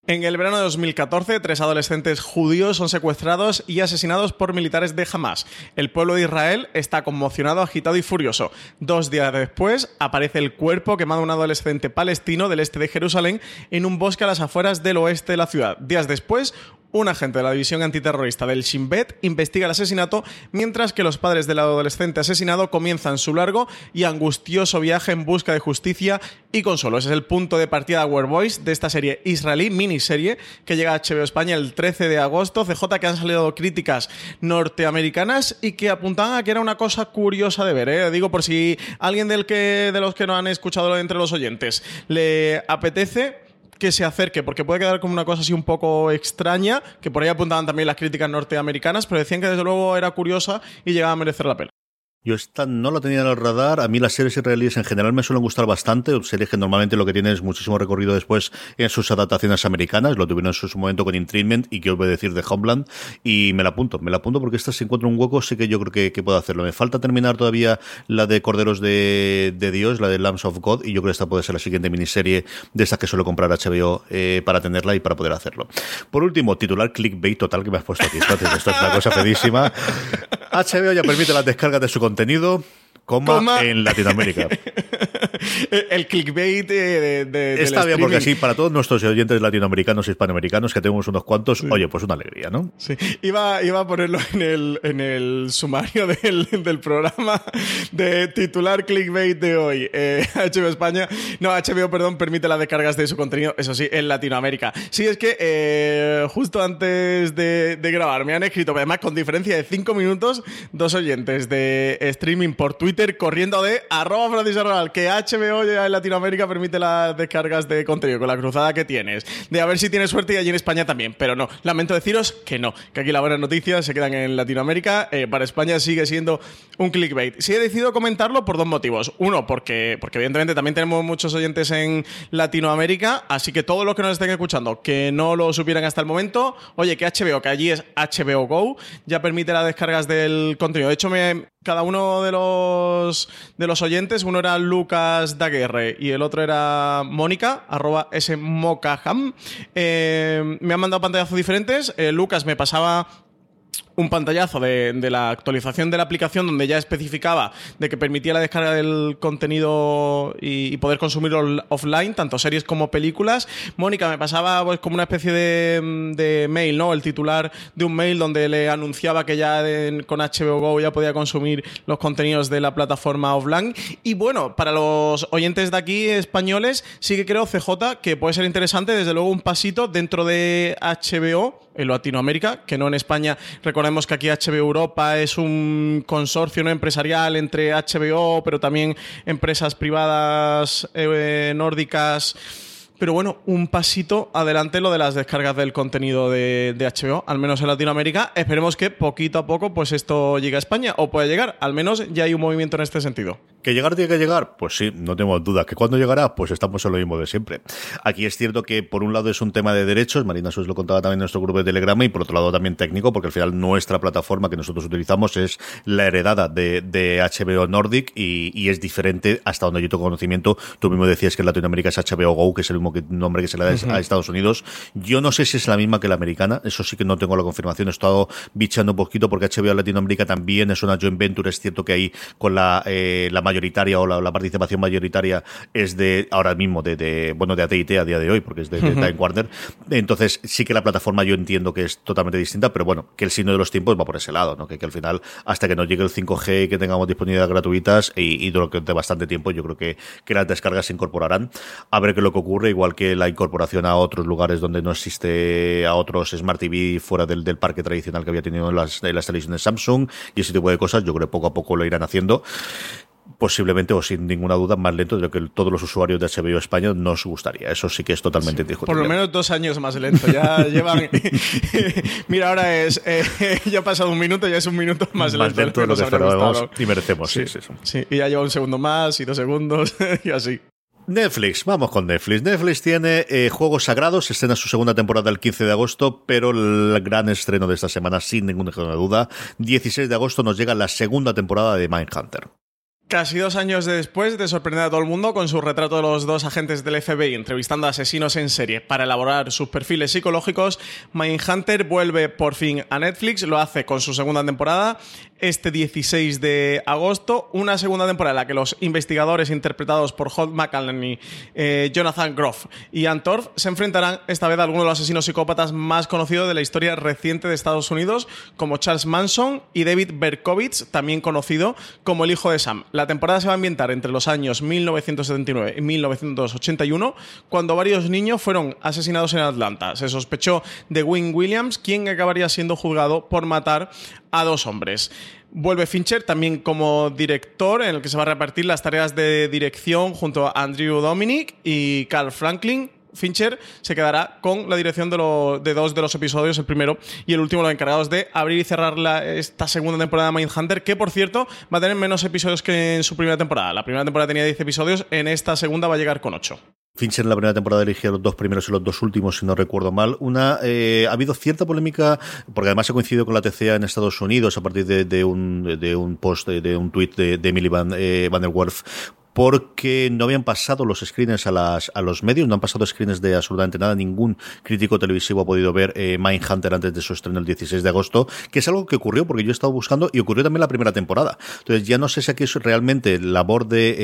En el verano de 2014, tres adolescentes judíos son secuestrados y asesinados por militares de Hamas. El pueblo de Israel está conmocionado, agitado y furioso. Dos días después, aparece el cuerpo quemado de un adolescente palestino del este de Jerusalén en un bosque a las afueras del oeste de la ciudad. Días después, un agente de la división antiterrorista del Shin Bet investiga el asesinato, mientras que los padres del adolescente asesinado comienzan su largo y angustioso viaje en busca de justicia y consuelo. Ese es el punto de partida de Boys de esta serie israelí, miniserie, que llega a HBO España el 13 de agosto. CJ que han salido críticas norteamericanas y que apuntaban a que era una cosa curiosa de ver. ¿eh? Digo, por si alguien de los que no han escuchado entre los oyentes le apetece que se acerque, porque puede quedar como una cosa así un poco extraña, que por ahí apuntaban también las críticas norteamericanas, pero decían que desde luego era curiosa y llegaba a merecer la pena. Yo esta no la tenía en el radar. A mí las series israelíes en general me suelen gustar bastante. Series que normalmente lo que tienen es muchísimo recorrido después en sus adaptaciones americanas. Lo tuvieron en su momento con Intreatment y que os voy a decir de Homeland. Y me la apunto, me la apunto porque esta si encuentro un hueco sí que yo creo que, puedo hacerlo. Me falta terminar todavía la de Corderos de, Dios, la de Lambs of God. Y yo creo que esta puede ser la siguiente miniserie de estas que suelo comprar HBO eh, para tenerla y para poder hacerlo. Por último, titular clickbait total que me has puesto aquí. Es una cosa pedísima. HBO ya permite la descarga de su contenido, coma, en Latinoamérica. el clickbait de, de Está bien, porque así para todos nuestros oyentes latinoamericanos y hispanoamericanos, que tenemos unos cuantos, oye, pues una alegría, ¿no? Sí, iba, iba a ponerlo en el, en el sumario del, del programa de titular clickbait de hoy. Eh, HBO España, no, HBO, perdón, permite las descargas de su contenido, eso sí, en Latinoamérica. Sí, es que eh, justo antes de, de grabar me han escrito, además con diferencia de 5 minutos, dos oyentes de streaming por Twitter corriendo de arroba Francis que HBO ya en Latinoamérica permite las descargas de contenido con la cruzada que tienes. De a ver si tienes suerte y allí en España también. Pero no, lamento deciros que no. Que aquí las buenas noticias se quedan en Latinoamérica. Eh, para España sigue siendo un clickbait. Sí he decidido comentarlo por dos motivos. Uno, porque, porque evidentemente también tenemos muchos oyentes en Latinoamérica. Así que todos los que nos estén escuchando que no lo supieran hasta el momento, oye, que HBO, que allí es HBO Go, ya permite las descargas del contenido. De hecho, cada uno de los, de los oyentes, uno era Lucas Daguerre y el otro era Mónica, arroba smokaham. Eh, me han mandado pantallazos diferentes. Eh, Lucas me pasaba un pantallazo de, la actualización de la aplicación donde ya especificaba de que permitía la descarga del contenido y, poder consumirlo offline, tanto series como películas. Mónica me pasaba pues como una especie de, mail, ¿no? El titular de un mail donde le anunciaba que ya con HBO Go ya podía consumir los contenidos de la plataforma offline. Y bueno, para los oyentes de aquí españoles, sí que creo, CJ, que puede ser interesante, desde luego, un pasito dentro de HBO en Latinoamérica, que no en España. Recordemos que aquí HBO Europa es un consorcio empresarial entre HBO, pero también empresas privadas eh, nórdicas. Pero bueno, un pasito adelante lo de las descargas del contenido de, HBO, al menos en Latinoamérica. Esperemos que poquito a poco pues esto llegue a España o pueda llegar. Al menos ya hay un movimiento en este sentido. ¿Que llegar tiene que llegar? Pues sí, no tengo duda. ¿Que cuándo llegará? Pues estamos en lo mismo de siempre. Aquí es cierto que por un lado es un tema de derechos, Marina Sus lo contaba también en nuestro grupo de Telegram, y por otro lado también técnico, porque al final nuestra plataforma que nosotros utilizamos es la heredada de, HBO Nordic y, es diferente hasta donde yo tengo conocimiento. Tú mismo decías que en Latinoamérica es HBO Go, que es el mismo nombre que se le da a Estados Unidos. Yo no sé si es la misma que la americana, eso sí que no tengo la confirmación. He estado bichando un poquito porque HBO Latinoamérica también es una joint venture, es cierto que ahí con la, eh, la mayoritaria o la, participación mayoritaria es de ahora mismo de, bueno de AT&T a día de hoy porque es de, Time Warner entonces sí que la plataforma yo entiendo que es totalmente distinta pero bueno que el signo de los tiempos va por ese lado ¿no? que, que al final hasta que nos llegue el 5G que tengamos disponibilidad gratuitas y, y durante bastante tiempo yo creo que, que las descargas se incorporarán a ver qué es lo que ocurre igual que la incorporación a otros lugares donde no existe a otros Smart TV fuera del, del parque tradicional que había tenido en las, las televisiones Samsung y ese tipo de cosas yo creo que poco a poco lo irán haciendo posiblemente o sin ninguna duda más lento de lo que todos los usuarios de HBO España nos gustaría. Eso sí que es totalmente sí, Por lo menos dos años más lento. Ya llevan. Mira, ahora es. Eh, ya ha pasado un minuto, ya es un minuto más, más lento, de lo que esperábamos y merecemos. Sí, sí, sí. Y ya lleva un segundo más y dos segundos y así. Netflix, vamos con Netflix. Netflix tiene eh, Juegos Sagrados, estrena su segunda temporada el 15 de agosto, pero el gran estreno de esta semana, sin ninguna duda, 16 de agosto nos llega la segunda temporada de Mindhunter. Casi dos años después de sorprender a todo el mundo con su retrato de los dos agentes del FBI entrevistando a asesinos en serie para elaborar sus perfiles psicológicos, Mindhunter vuelve por fin a Netflix, lo hace con su segunda temporada este 16 de agosto, una segunda temporada en la que los investigadores interpretados por Holt McCallany, eh, Jonathan Groff y Ann Torf se enfrentarán esta vez a algunos de los asesinos psicópatas más conocidos de la historia reciente de Estados Unidos, como Charles Manson y David Berkowitz, también conocido como el hijo de Sam. La temporada se va a ambientar entre los años 1979 y 1981, cuando varios niños fueron asesinados en Atlanta. Se sospechó de Wayne Williams, quien acabaría siendo juzgado por matar a dos hombres. Vuelve Fincher también como director, en el que se va a repartir las tareas de dirección junto a Andrew Dominic y Carl Franklin. Fincher se quedará con la dirección de, de, dos de los episodios, el primero y el último, los encargados de abrir y cerrar esta segunda temporada de Mindhunter, que por cierto va a tener menos episodios que en su primera temporada. La primera temporada tenía 10 episodios, en esta segunda va a llegar con 8. Fincher en la primera temporada eligió los dos primeros y los dos últimos, si no recuerdo mal. Una, eh, ha habido cierta polémica, porque además ha coincidido con la TCA en Estados Unidos a partir de, un, de un post, de, un tweet de, Emily Van, eh, Van der Werf, porque no habían pasado los screens a, las, a los medios, no han pasado screens de absolutamente nada, ningún crítico televisivo ha podido ver eh, Mindhunter antes de su estreno el 16 de agosto, que es algo que ocurrió porque yo he estado buscando y ocurrió también la primera temporada. Entonces ya no sé si aquí es realmente labor de,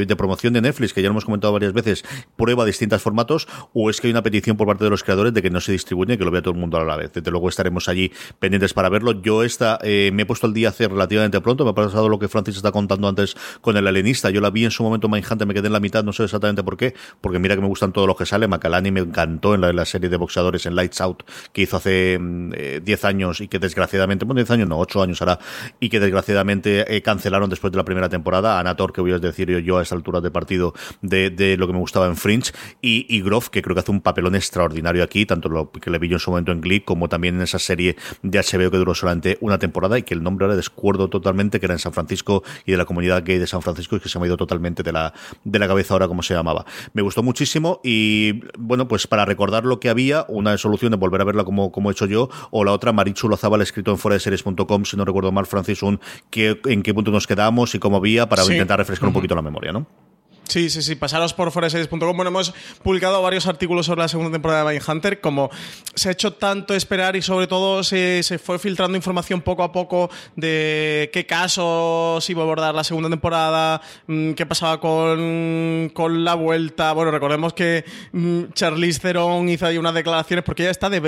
eh, de promoción de Netflix, que ya lo hemos comentado varias veces, prueba distintos formatos, o es que hay una petición por parte de los creadores de que no se distribuya y que lo vea todo el mundo a la vez. Desde luego estaremos allí pendientes para verlo. Yo esta, eh, me he puesto el día hace relativamente pronto, me ha pasado lo que Francis está contando antes con el alienista, yo la vi en su momento Mindhunter me quedé en la mitad, no sé exactamente por qué, porque mira que me gustan todos los que salen. Macalani me encantó en la, serie de boxeadores en Lights Out que hizo hace 10 mm, eh, años y que desgraciadamente, bueno, 10 años no, 8 años ahora, y que desgraciadamente eh, cancelaron después de la primera temporada. Anator, que voy a decir yo, yo a esa altura de partido de, lo que me gustaba en Fringe, y, y Groff, que creo que hace un papelón extraordinario aquí, tanto lo que le vi yo en su momento en Glee, como también en esa serie de HBO que duró solamente una temporada y que el nombre ahora descuerdo totalmente, que era en San Francisco y de la comunidad gay de San Francisco y que se me ha ido totalmente de la, de la cabeza ahora como se llamaba. Me gustó muchísimo y bueno, pues para recordar lo que había, una solución de volver a verla como, como he hecho yo, o la otra, Marichu Lozabal, escrito en fuera de series.com, si no recuerdo mal, Francis, un que, en qué punto nos quedamos y cómo había para intentar refrescar un poquito la memoria, ¿no? Sí, sí, sí. Pasaros por foreseries.com. Bueno, hemos publicado varios artículos sobre la segunda temporada de Hunter. Como se ha hecho tanto esperar y sobre todo se, se, fue filtrando información poco a poco de qué casos iba a abordar la segunda temporada, mm, qué pasaba con, con la vuelta. Bueno, recordemos que mm, Charlize Theron hizo ahí unas declaraciones porque ella está de,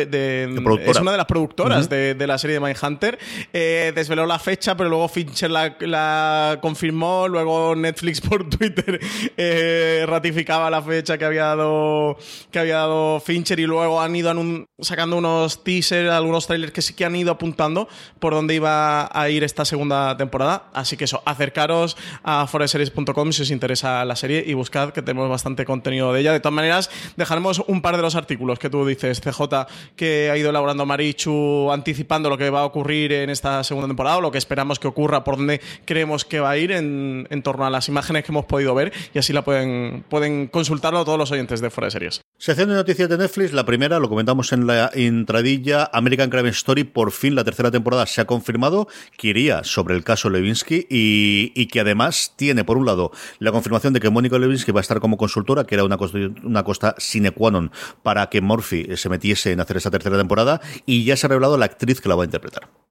es una de las productoras de, de, la serie de Mindhunter. Eh, desveló la fecha, pero luego Fincher la, la confirmó. Luego Netflix por Twitter eh, ratificaba la fecha que había dado que había dado Fincher y luego han ido sacando unos teasers, algunos trailers que sí que han ido apuntando por dónde iba a ir esta segunda temporada. Así que eso, acercaros a foreseries.com si os interesa la serie y buscad que tenemos bastante contenido de ella. De todas maneras, dejaremos un par de los artículos que tú dices, CJ, que ha ido elaborando Marichu anticipando lo que va a ocurrir en esta segunda temporada o lo que esperamos que ocurra, por dónde creemos que va a ir en, en torno a las imágenes que hemos podido ver y así la pueden, pueden consultarlo todos los oyentes de Fuera de Series. Sección de noticias de Netflix, la primera, lo comentamos en la intradilla, American Crime Story, por fin la tercera temporada se ha confirmado que iría sobre el caso Levinsky y, que además tiene, por un lado, la confirmación de que Mónica Levinsky va a estar como consultora, que era una costa, una costa sine qua non para que Murphy se metiese en hacer esa tercera temporada, y ya se ha revelado la actriz que la va a interpretar.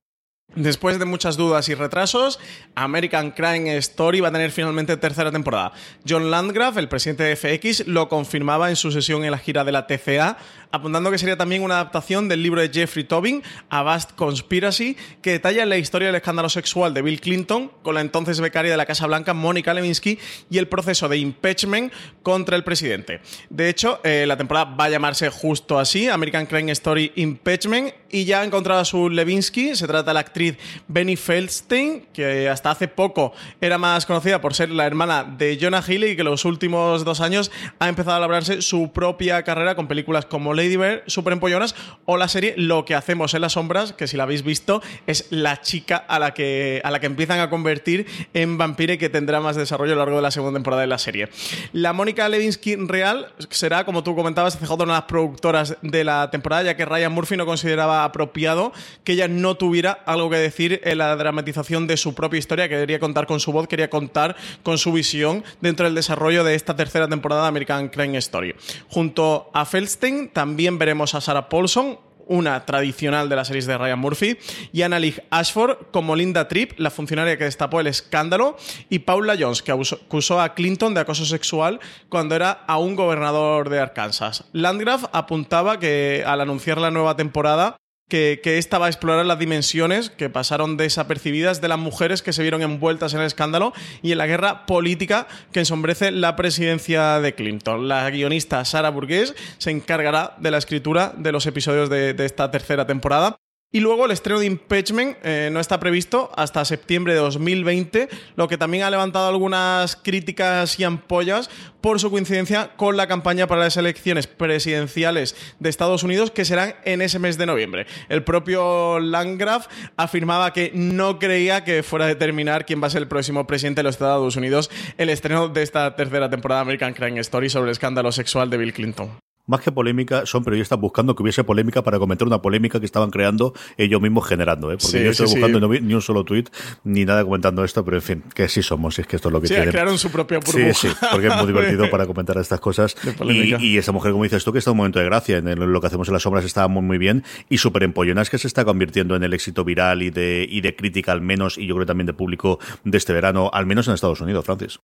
Después de muchas dudas y retrasos, American Crime Story va a tener finalmente tercera temporada. John Landgraf, el presidente de FX, lo confirmaba en su sesión en la gira de la TCA apuntando que sería también una adaptación del libro de Jeffrey Tobin, A Vast Conspiracy, que detalla la historia del escándalo sexual de Bill Clinton con la entonces becaria de la Casa Blanca, Mónica Lewinsky, y el proceso de impeachment contra el presidente. De hecho, eh, la temporada va a llamarse justo así, American Crime Story Impeachment, y ya ha encontrado a su Lewinsky, se trata de la actriz Benny Feldstein, que hasta hace poco era más conocida por ser la hermana de Jonah Hill y que los últimos dos años ha empezado a labrarse su propia carrera con películas como Lady Bird, Super Empollonas o la serie Lo que hacemos en las sombras, que si la habéis visto es la chica a la que, a la que empiezan a convertir en vampire y que tendrá más desarrollo a lo largo de la segunda temporada de la serie. La Mónica Levinsky real será, como tú comentabas, CJ una de las productoras de la temporada, ya que Ryan Murphy no consideraba apropiado que ella no tuviera algo que decir en la dramatización de su propia historia, que quería contar con su voz, quería contar con su visión dentro del desarrollo de esta tercera temporada de American Crime Story. Junto a Feldstein también veremos a Sarah Paulson, una tradicional de las series de Ryan Murphy, y Annalise Ashford como Linda Tripp, la funcionaria que destapó el escándalo, y Paula Jones, que acusó a Clinton de acoso sexual cuando era aún gobernador de Arkansas. Landgraf apuntaba que al anunciar la nueva temporada que, esta va a explorar las dimensiones que pasaron desapercibidas de las mujeres que se vieron envueltas en el escándalo y en la guerra política que ensombrece la presidencia de Clinton. La guionista Sara Burgess se encargará de la escritura de los episodios de esta tercera temporada y luego el estreno de Impeachment eh, no está previsto hasta septiembre de 2020, lo que también ha levantado algunas críticas y ampollas por su coincidencia con la campaña para las elecciones presidenciales de Estados Unidos que serán en ese mes de noviembre. El propio Landgraf afirmaba que no creía que fuera a determinar quién va a ser el próximo presidente de los Estados Unidos el estreno de esta tercera temporada de American Crime Story sobre el escándalo sexual de Bill Clinton más que polémica, son periodistas buscando que hubiese polémica para comentar una polémica que estaban creando ellos mismos generando, ¿eh? porque yo estoy buscando y no vi ni un solo tweet ni nada comentando esto, pero en fin, que sí somos, es que esto es lo que sí, tienen. crearon su propia burbuja. Sí, sí, porque es muy divertido para comentar estas cosas. Y, esa mujer, como dices tú, que está en un momento de gracia, en lo que hacemos en las sombras está muy, muy bien y súper empollonas que se está convirtiendo en el éxito viral y de, y de crítica al menos, y yo creo también de público de este verano, al menos en Estados Unidos, Francis.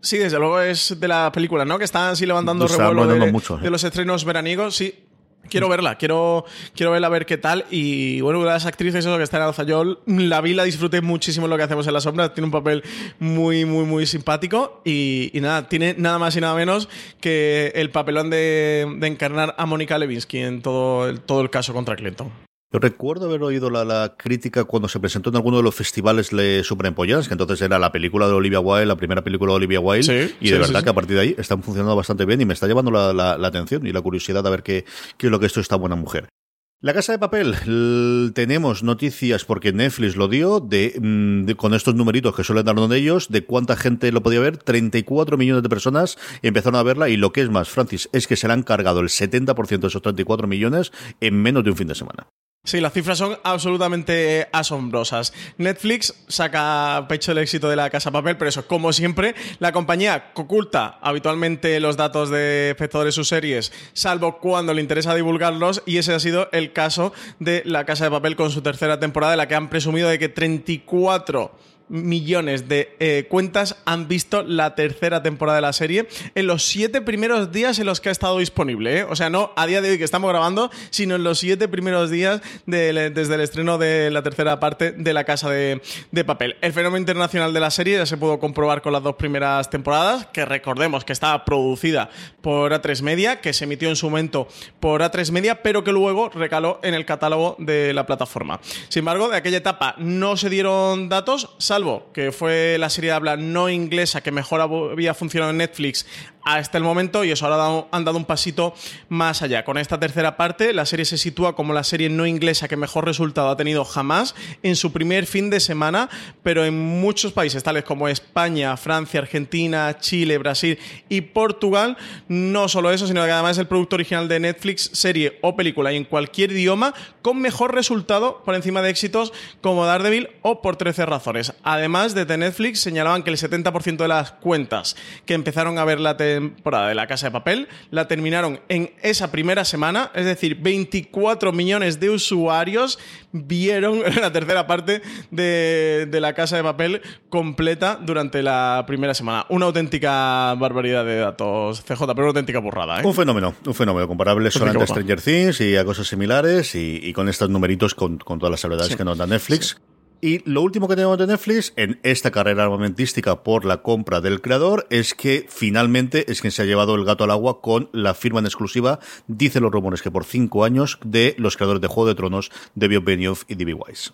Sí, desde luego es de la película, ¿no? Que están así levantando revuelo de, de los estrenos veraniegos, sí. Quiero verla, quiero, quiero verla a ver qué tal. Y bueno, una de las actrices eso que está en alza, yo la vi, la disfruté muchísimo lo que hacemos en la sombra. Tiene un papel muy, muy, muy simpático. Y, nada, tiene nada más y nada menos que el papelón de, encarnar a Mónica Levinsky en todo todo el caso contra Clinton. Yo recuerdo haber oído la, crítica cuando se presentó en alguno de los festivales de Superempollas, que entonces era la película de Olivia Wilde, la primera película de Olivia Wilde, y de verdad que a partir de ahí están funcionando bastante bien y me está llevando la, atención y la curiosidad a ver qué, qué es lo que esto esta buena mujer. La Casa de Papel, tenemos noticias porque Netflix lo dio mm, de, con estos numeritos que suelen dar de ellos, de cuánta gente lo podía ver, 34 millones de personas empezaron a verla y lo que es más, Francis, es que se le han cargado el 70% de esos 34 millones en menos de un fin de semana. Sí, las cifras son absolutamente asombrosas. Netflix saca pecho el éxito de la Casa Papel, pero eso, como siempre, la compañía oculta habitualmente los datos de espectadores de sus series, salvo cuando le interesa divulgarlos, y ese ha sido el caso de la Casa de Papel con su tercera temporada, en la que han presumido de que 34 millones de eh, cuentas han visto la tercera temporada de la serie en los siete primeros días en los que ha estado disponible. ¿eh? O sea, no a día de hoy que estamos grabando, sino en los siete primeros días desde el estreno de la tercera parte de La Casa de, Papel. El fenómeno internacional de la serie ya se pudo comprobar con las dos primeras temporadas, que recordemos que estaba producida por A3 Media, que se emitió en su momento por A3 Media, pero que luego recaló en el catálogo de la plataforma. Sin embargo, de aquella etapa no se dieron datos, que fue la serie de habla no inglesa que mejor había funcionado en Netflix hasta el momento y eso ahora han dado un pasito más allá. Con esta tercera parte, la serie se sitúa como la serie no inglesa que mejor resultado ha tenido jamás en su primer fin de semana, pero en muchos países, tales como España, Francia, Argentina, Chile, Brasil y Portugal, no solo eso, sino que además es el producto original de Netflix, serie o película y en cualquier idioma con mejor resultado por encima de éxitos como Daredevil o por 13 razones. Además, desde Netflix señalaban que el 70% de las cuentas que empezaron a ver la, temporada de La Casa de Papel. La terminaron en esa primera semana, es decir, 24 millones de usuarios vieron la tercera parte de, La Casa de Papel completa durante la primera semana. Una auténtica barbaridad de datos, CJ, pero una auténtica burrada. ¿eh? Un fenómeno, un fenómeno comparable solamente a Stranger Things y a cosas similares y, con estos numeritos con, todas las salvedades que nos da Netflix. Y lo último que tenemos de Netflix en esta carrera armamentística por la compra del creador es que finalmente es quien se ha llevado el gato al agua con la firma en exclusiva, dicen los rumores que por cinco años, de los creadores de Juego de Tronos, de Benioff y D.B. Wise.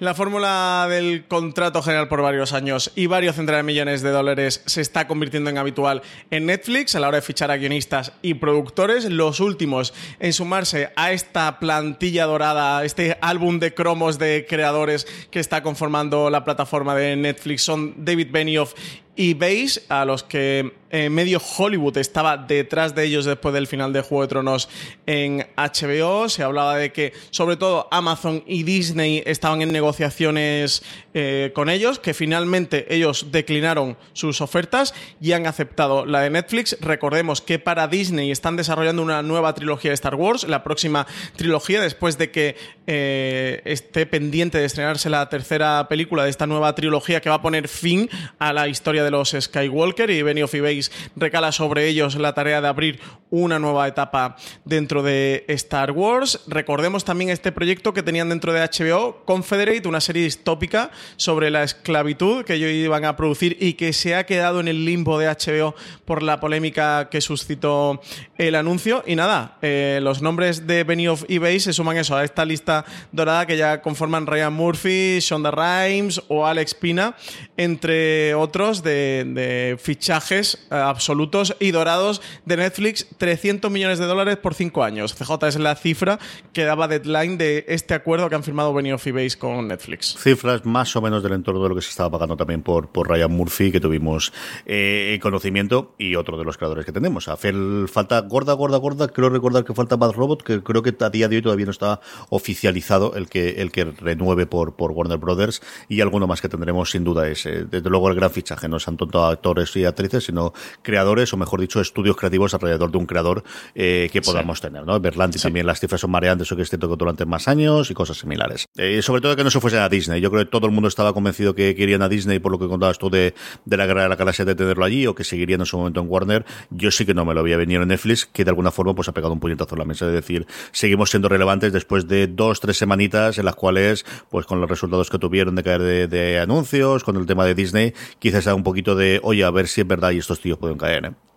La fórmula del contrato general por varios años y varios centenares de millones de dólares se está convirtiendo en habitual en Netflix a la hora de fichar a guionistas y productores. Los últimos en sumarse a esta plantilla dorada, este álbum de cromos de creadores que está conformando la plataforma de Netflix son David Benioff y veis a los que eh, medio Hollywood estaba detrás de ellos después del final de Juego de Tronos en HBO. Se hablaba de que sobre todo Amazon y Disney estaban en negociaciones eh, con ellos, que finalmente ellos declinaron sus ofertas y han aceptado la de Netflix. Recordemos que para Disney están desarrollando una nueva trilogía de Star Wars, la próxima trilogía, después de que eh, esté pendiente de estrenarse la tercera película de esta nueva trilogía que va a poner fin a la historia de de los Skywalker y Benioff y Base recala sobre ellos la tarea de abrir una nueva etapa dentro de Star Wars. Recordemos también este proyecto que tenían dentro de HBO, Confederate, una serie distópica sobre la esclavitud que ellos iban a producir y que se ha quedado en el limbo de HBO por la polémica que suscitó el anuncio. Y nada, eh, los nombres de Benioff y Base se suman eso a esta lista dorada que ya conforman Ryan Murphy, Shonda Rhimes o Alex Pina, entre otros de de, fichajes eh, absolutos y dorados de Netflix, 300 millones de dólares por 5 años. CJ es la cifra que daba deadline de este acuerdo que han firmado Benioff y Base con Netflix. Cifras más o menos del entorno de lo que se estaba pagando también por, por Ryan Murphy, que tuvimos eh, conocimiento, y otro de los creadores que tenemos. Hacer falta gorda, gorda, gorda. Creo recordar que falta Bad Robot, que creo que a día de hoy todavía no está oficializado el que, el que renueve por, por Warner Brothers, y alguno más que tendremos sin duda es, desde luego, el gran fichaje. No tanto actores y actrices, sino creadores, o mejor dicho, estudios creativos alrededor de un creador eh, que podamos tener, ¿no? Berlanti también las cifras son mareantes, o que es cierto que durante más años y cosas similares. Eh, sobre todo que no se fuesen a Disney. Yo creo que todo el mundo estaba convencido que querían a Disney por lo que contabas tú de, de la guerra de la galaxia de tenerlo allí, o que seguirían en su momento en Warner. Yo sí que no me lo había venido en Netflix, que de alguna forma pues ha pegado un puñetazo en la mesa. Es decir, seguimos siendo relevantes después de dos, tres semanitas en las cuales, pues con los resultados que tuvieron de caer de, de anuncios, con el tema de Disney, quizás sea un poquito de, oye, a ver si es verdad y estos tíos pueden caer, ¿eh?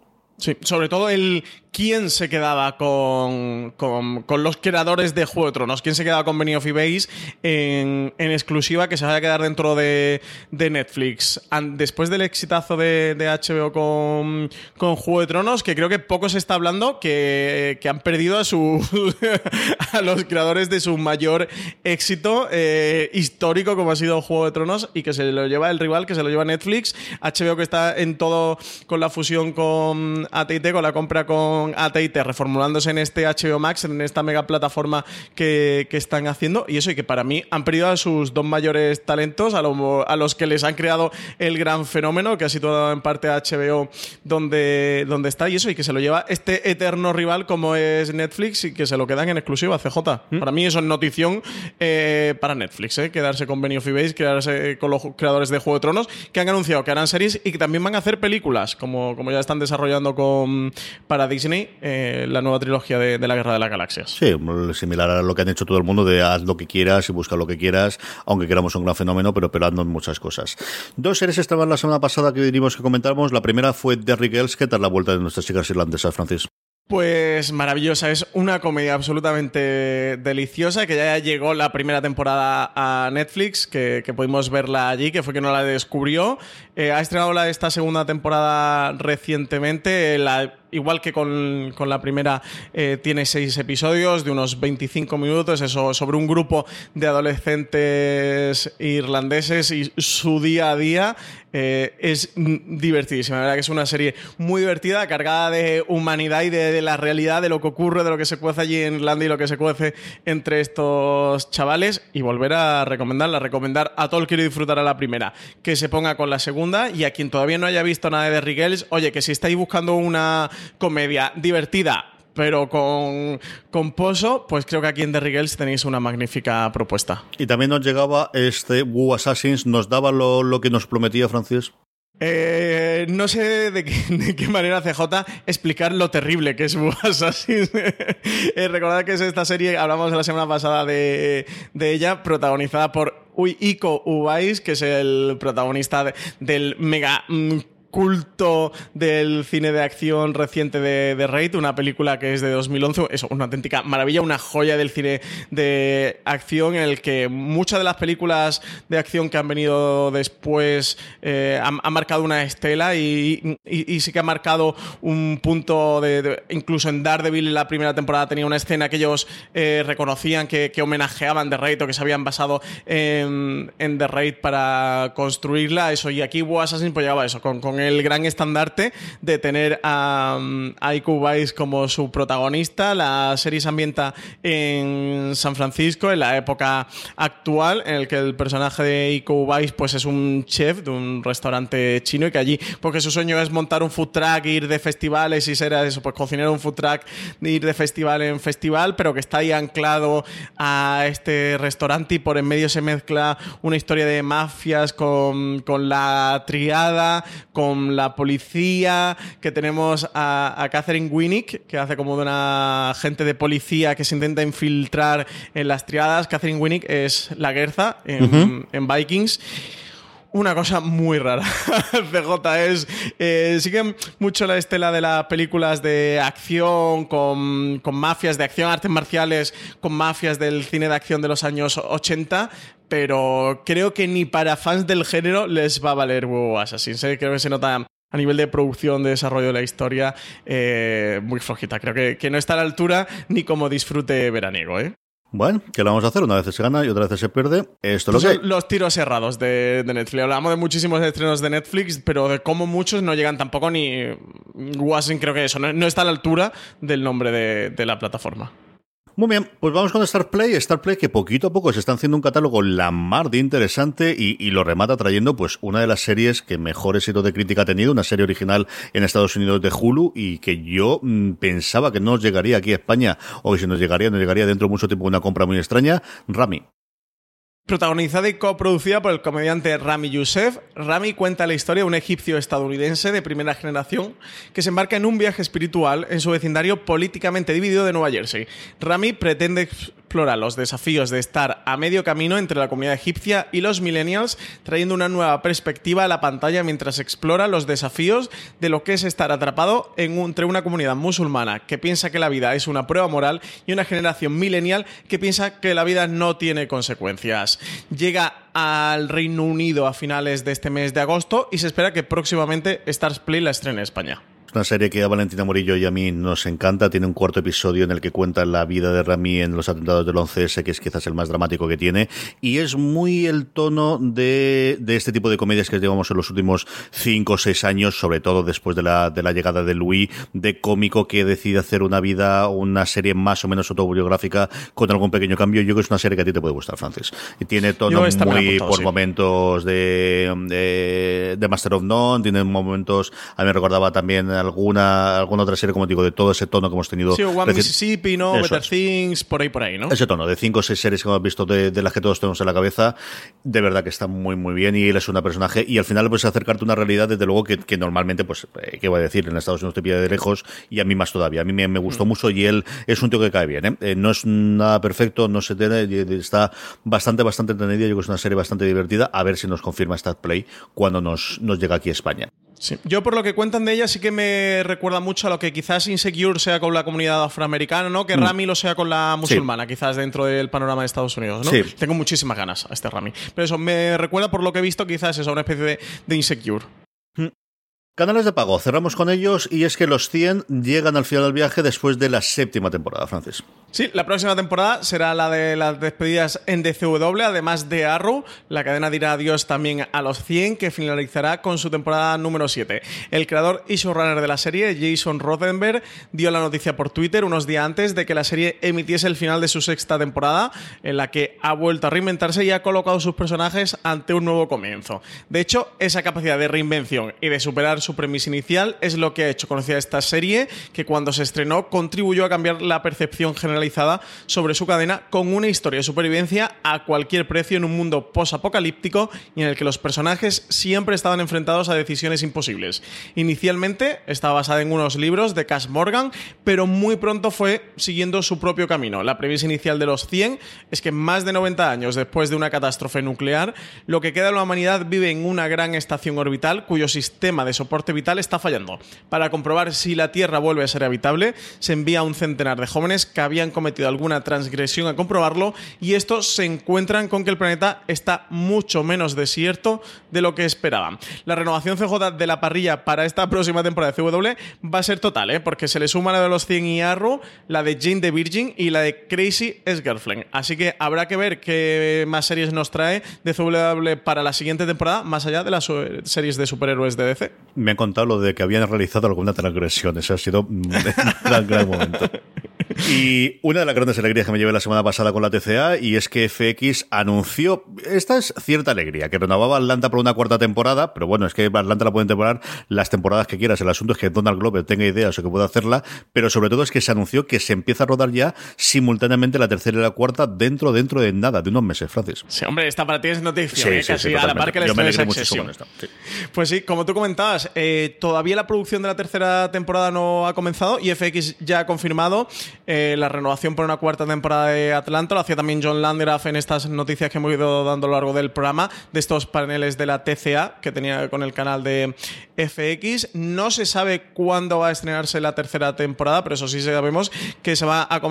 Sí, sobre todo el quién se quedaba con, con, los creadores de Juego de Tronos, quién se quedaba con Benioff y Base en, en, exclusiva que se vaya a quedar dentro de, de Netflix. después del exitazo de, de HBO con, con, Juego de Tronos, que creo que poco se está hablando, que, que han perdido a, su, a los creadores de su mayor éxito eh, histórico como ha sido Juego de Tronos y que se lo lleva el rival, que se lo lleva Netflix. HBO que está en todo con la fusión con AT&T, con la compra con AT&T reformulándose en este HBO Max, en esta mega plataforma que, están haciendo. Y eso, y que para mí han perdido a sus dos mayores talentos, a, a los que les han creado el gran fenómeno, que ha situado en parte a HBO donde, donde está. Y eso, y que se lo lleva este eterno rival como es Netflix y que se lo quedan en exclusiva CJ. ¿Mm? Para mí eso es notición eh, para Netflix, eh, quedarse con Benioff y Base, quedarse con los creadores de Juego de Tronos, que han anunciado que harán series y que también van a hacer películas, como, como ya están desarrollando con para Disney eh, la nueva trilogía de, la Guerra de las Galaxias. Sí, similar a lo que han hecho todo el mundo de haz lo que quieras y busca lo que quieras, aunque queramos un gran fenómeno, pero pelando en muchas cosas. Dos series estaban la semana pasada que diríamos que comentáramos. La primera fue Derrick Girls, que tal la vuelta de nuestras chicas irlandesas, Francis. Pues maravillosa, es una comedia absolutamente deliciosa que ya llegó la primera temporada a Netflix, que, pudimos verla allí, que fue que no la descubrió. Eh, ha estrenado la, esta segunda temporada recientemente, la igual que con, con la primera, eh, tiene seis episodios de unos 25 minutos, eso sobre un grupo de adolescentes irlandeses y su día a día. Eh, es divertidísima, la verdad que es una serie muy divertida, cargada de humanidad y de, la realidad de lo que ocurre, de lo que se cuece allí en Irlanda y lo que se cuece entre estos chavales. Y volver a recomendarla, recomendar a todo el que quiere disfrutar a la primera, que se ponga con la segunda y a quien todavía no haya visto nada de Rigels, oye, que si estáis buscando una comedia divertida, pero con, con pozo, pues creo que aquí en The Rigels tenéis una magnífica propuesta. Y también nos llegaba este Wu Assassins, ¿nos daba lo, lo que nos prometía Francis? Eh, no sé de qué, manera CJ explicar lo terrible que es Wu Assassins. eh, recordad que es esta serie, hablamos la semana pasada de, de ella, protagonizada por Iko Uwais, que es el protagonista del mega mm, culto del cine de acción reciente de, de Raid, una película que es de 2011, es una auténtica maravilla, una joya del cine de acción en el que muchas de las películas de acción que han venido después eh, han, marcado una estela y, sí que ha marcado un punto de, incluso en Daredevil la primera temporada tenía una escena que ellos eh, reconocían que, homenajeaban The Raid o que se habían basado en, en The Raid para construirla, eso y aquí Assassin pues llegaba eso, con el gran estandarte de tener a, a como su protagonista. La serie se ambienta en San Francisco, en la época actual, en el que el personaje de Iko Uwais pues, es un chef de un restaurante chino y que allí, porque su sueño es montar un food truck, ir de festivales y ser eso, pues cocinar un food truck, ir de festival en festival, pero que está ahí anclado a este restaurante y por en medio se mezcla una historia de mafias con, con la triada, con la policía, que tenemos a, Catherine Winnick, que hace como de una agente de policía que se intenta infiltrar en las triadas. Catherine Winnick es la Gerza en, Vikings una cosa muy rara. CJ es. Eh, sigue mucho la estela de las películas de acción, con, con, mafias de acción, artes marciales, con mafias del cine de acción de los años 80, pero creo que ni para fans del género les va a valer WoW Assassin's. ¿eh? Creo que se nota a nivel de producción, de desarrollo de la historia, eh, muy flojita. Creo que, no está a la altura ni como disfrute veraniego. ¿eh? Bueno, ¿qué lo vamos a hacer? Una vez se gana y otra vez se pierde. Esto lo que... Los tiros cerrados de, Netflix. Hablamos de muchísimos estrenos de Netflix, pero de cómo muchos no llegan tampoco ni... Wassen creo que eso no, está a la altura del nombre de la plataforma. Muy bien, pues vamos con Star Play. Star Play que poquito a poco se está haciendo un catálogo la mar de interesante y, lo remata trayendo pues una de las series que mejor éxito de crítica ha tenido, una serie original en Estados Unidos de Hulu y que yo mm, pensaba que no nos llegaría aquí a España o que si nos llegaría, nos llegaría dentro de mucho tiempo una compra muy extraña. Rami protagonizada y coproducida por el comediante Rami Youssef. Rami cuenta la historia de un egipcio estadounidense de primera generación que se embarca en un viaje espiritual en su vecindario políticamente dividido de Nueva Jersey. Rami pretende explora los desafíos de estar a medio camino entre la comunidad egipcia y los millennials, trayendo una nueva perspectiva a la pantalla mientras explora los desafíos de lo que es estar atrapado entre una comunidad musulmana que piensa que la vida es una prueba moral y una generación millennial que piensa que la vida no tiene consecuencias. Llega al Reino Unido a finales de este mes de agosto y se espera que próximamente Stars Play la estrene en España una serie que a Valentina Morillo y a mí nos encanta. Tiene un cuarto episodio en el que cuenta la vida de Rami en los atentados del 11S, que es quizás el más dramático que tiene. Y es muy el tono de, de este tipo de comedias que llevamos en los últimos cinco o seis años, sobre todo después de la, de la llegada de Louis, de cómico que decide hacer una vida, una serie más o menos autobiográfica con algún pequeño cambio. Yo creo que es una serie que a ti te puede gustar, Francis. Y tiene tono muy por momentos de, de, Master of None, tiene momentos, a mí me recordaba también alguna, alguna otra serie, como digo, de todo ese tono que hemos tenido. Sí, One Mississippi, ¿no? Better Things, por ahí, por ahí, ¿no? Ese tono, de cinco o seis series que hemos visto de, las que todos tenemos en la cabeza, de verdad que está muy, muy bien y él es un personaje y al final puedes acercarte a una realidad, desde luego, que, que normalmente, pues, eh, ¿qué voy a decir? En Estados Unidos te pide de lejos y a mí más todavía. A mí me, me gustó mm. mucho y él es un tío que cae bien, ¿eh? ¿eh? no es nada perfecto, no se tiene, está bastante, bastante entendida. Yo creo que es una serie bastante divertida. A ver si nos confirma Play cuando nos, nos llega aquí a España. Yo por lo que cuentan de ella sí que me recuerda mucho a lo que quizás Insecure sea con la comunidad afroamericana, ¿no? Que mm. Rami lo sea con la musulmana, quizás dentro del panorama de Estados Unidos, ¿no? Tengo muchísimas ganas a este Rami. Pero eso me recuerda por lo que he visto quizás es una especie de, de Insecure. Mm. Canales de pago, cerramos con ellos y es que los 100 llegan al final del viaje después de la séptima temporada, Francis. Sí, la próxima temporada será la de las despedidas en DCW, además de Arrow. La cadena dirá adiós también a los 100, que finalizará con su temporada número 7. El creador y showrunner de la serie, Jason Rothenberg, dio la noticia por Twitter unos días antes de que la serie emitiese el final de su sexta temporada, en la que ha vuelto a reinventarse y ha colocado sus personajes ante un nuevo comienzo. De hecho, esa capacidad de reinvención y de superar su premisa inicial es lo que ha hecho conocida esta serie, que cuando se estrenó contribuyó a cambiar la percepción sobre su cadena con una historia de supervivencia a cualquier precio en un mundo post-apocalíptico y en el que los personajes siempre estaban enfrentados a decisiones imposibles. Inicialmente estaba basada en unos libros de Cash Morgan, pero muy pronto fue siguiendo su propio camino. La premisa inicial de los 100 es que más de 90 años después de una catástrofe nuclear, lo que queda de la humanidad vive en una gran estación orbital cuyo sistema de soporte vital está fallando. Para comprobar si la Tierra vuelve a ser habitable, se envía a un centenar de jóvenes que habían cometido alguna transgresión a comprobarlo y estos se encuentran con que el planeta está mucho menos desierto de lo que esperaban. La renovación CJ de la parrilla para esta próxima temporada de CW va a ser total, ¿eh? porque se le suma la de los 100 y Arrow, la de Jane the Virgin y la de Crazy es Girlfriend. Así que habrá que ver qué más series nos trae de CW para la siguiente temporada, más allá de las series de superhéroes de DC. Me han contado lo de que habían realizado alguna transgresión. Ese ha sido un gran, gran momento. Y una de las grandes alegrías que me llevé la semana pasada con la TCA y es que FX anunció, esta es cierta alegría, que renovaba Atlanta por una cuarta temporada, pero bueno, es que Atlanta la pueden temporar las temporadas que quieras. El asunto es que Donald Glover tenga ideas o que pueda hacerla, pero sobre todo es que se anunció que se empieza a rodar ya simultáneamente la tercera y la cuarta dentro, dentro de nada, de unos meses, Francis. Sí, hombre, esta para ti es noticia, ¿eh? casi a la par que la Yo me alegré muchísimo con esto. Pues sí, como tú comentabas, eh, todavía la producción de la tercera temporada no ha comenzado y FX ya ha confirmado eh, la renovación por una cuarta temporada de Atlanta. Lo hacía también John Landgraf en estas noticias que hemos ido dando a lo largo del programa, de estos paneles de la TCA que tenía con el canal de FX. No se sabe cuándo va a estrenarse la tercera temporada, pero eso sí sabemos que se va a,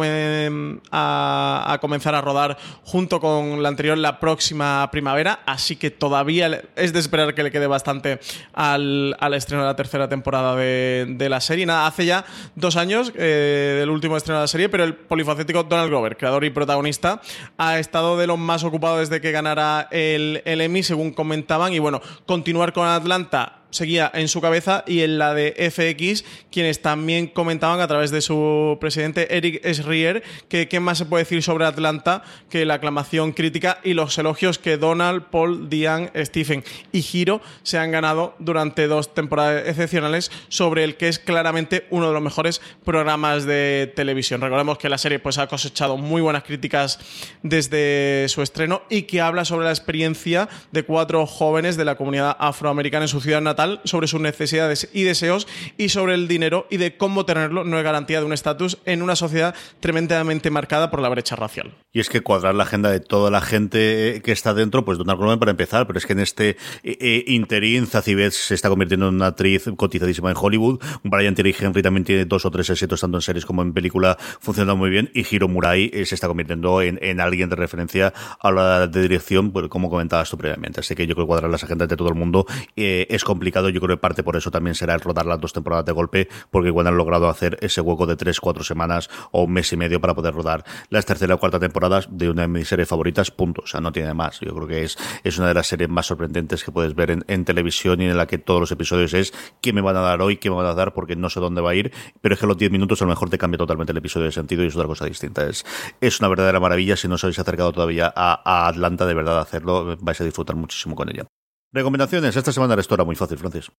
comenzar a rodar junto con la anterior la próxima primavera, así que todavía es de esperar que le quede bastante al, estreno de la tercera temporada de, la serie. Nada, hace ya dos años eh, del último estreno de la serie, pero el polifacético Donald Glover, creador y protagonista, ha estado de lo más ocupado desde que ganara el, el Emmy, según comentaban, y bueno, continuar con Atlanta seguía en su cabeza y en la de FX, quienes también comentaban a través de su presidente Eric Srier que qué más se puede decir sobre Atlanta que la aclamación crítica y los elogios que Donald, Paul, Diane, Stephen y Hiro se han ganado durante dos temporadas excepcionales sobre el que es claramente uno de los mejores programas de televisión. Recordemos que la serie pues, ha cosechado muy buenas críticas desde su estreno y que habla sobre la experiencia de cuatro jóvenes de la comunidad afroamericana en su ciudad natal sobre sus necesidades y deseos y sobre el dinero y de cómo tenerlo no es garantía de un estatus en una sociedad tremendamente marcada por la brecha racial. Y es que cuadrar la agenda de toda la gente eh, que está dentro, pues Donald Glover para empezar, pero es que en este eh, eh, interín Zacibet se está convirtiendo en una actriz cotizadísima en Hollywood. Brian Terry Henry también tiene dos o tres éxitos tanto en series como en película funcionando muy bien y Hiro Murai se está convirtiendo en, alguien de referencia a la de dirección, pues, como comentabas tú previamente. Así que yo creo que cuadrar las agendas de todo el mundo es complicado yo creo que parte por eso también será el rodar las dos temporadas de golpe, porque igual han logrado hacer ese hueco de tres, cuatro semanas o un mes y medio para poder rodar las tercera o cuarta temporadas de una de mis series favoritas, punto. O sea, no tiene más. Yo creo que es, es una de las series más sorprendentes que puedes ver en, televisión y en la que todos los episodios es qué me van a dar hoy, qué me van a dar, porque no sé dónde va a ir, pero es que los 10 minutos a lo mejor te cambia totalmente el episodio de sentido y es otra cosa distinta. Es, es una verdadera maravilla. Si no os habéis acercado todavía a, a Atlanta, de verdad, hacerlo, vais a disfrutar muchísimo con ella. Recomendaciones. Esta semana restaura muy fácil, Francis.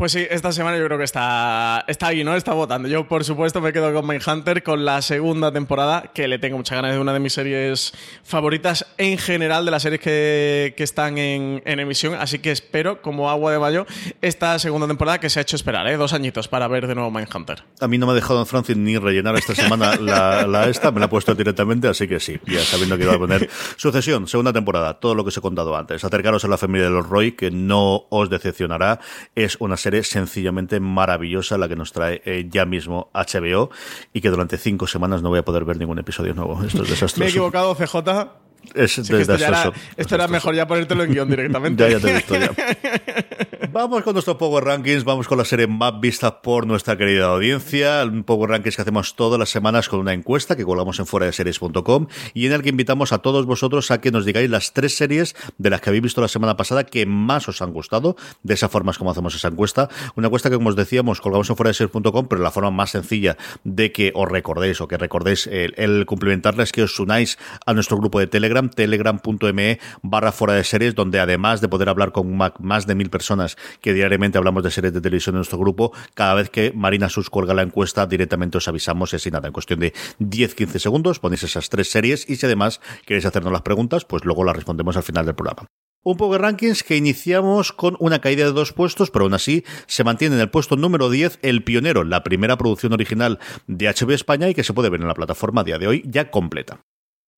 Pues sí, esta semana yo creo que está, está ahí, ¿no? Está votando. Yo, por supuesto, me quedo con Mindhunter con la segunda temporada, que le tengo muchas ganas de una de mis series favoritas en general, de las series que, están en, emisión. Así que espero, como agua de mayo, esta segunda temporada que se ha hecho esperar, ¿eh? Dos añitos para ver de nuevo Mindhunter. A mí no me ha dejado Francis ni rellenar esta semana la, esta, me la ha puesto directamente, así que sí, ya sabiendo que iba a poner sucesión, segunda temporada, todo lo que os he contado antes. Acercaros a la familia de los Roy, que no os decepcionará. Es una serie sencillamente maravillosa la que nos trae eh, ya mismo HBO y que durante cinco semanas no voy a poder ver ningún episodio nuevo. Esto es desastroso. Me he equivocado, CJ. Esto, era, mejor ya ponértelo en guion directamente. ya, ya te he visto ya. Vamos con nuestro Power Rankings, vamos con la serie más vista por nuestra querida audiencia, un Power Rankings que hacemos todas las semanas con una encuesta que colgamos en fuera de series.com y en el que invitamos a todos vosotros a que nos digáis las tres series de las que habéis visto la semana pasada que más os han gustado. De esa forma es como hacemos esa encuesta. Una encuesta que, como os decíamos, colgamos en fuera de series.com, pero la forma más sencilla de que os recordéis o que recordéis el, el cumplimentarles que os unáis a nuestro grupo de Telegram, telegram.me barra fuera de series, donde además de poder hablar con más de mil personas que diariamente hablamos de series de televisión en nuestro grupo. Cada vez que Marina Sus cuelga la encuesta, directamente os avisamos, es nada, en cuestión de 10-15 segundos, ponéis esas tres series y si además queréis hacernos las preguntas, pues luego las respondemos al final del programa. Un Power Rankings que iniciamos con una caída de dos puestos, pero aún así se mantiene en el puesto número 10 El Pionero, la primera producción original de HB España y que se puede ver en la plataforma a día de hoy ya completa.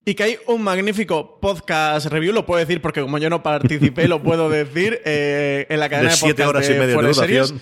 Y que hay un magnífico podcast review, lo puedo decir porque como yo no participé, lo puedo decir, eh, en la cadena de, siete horas y media de,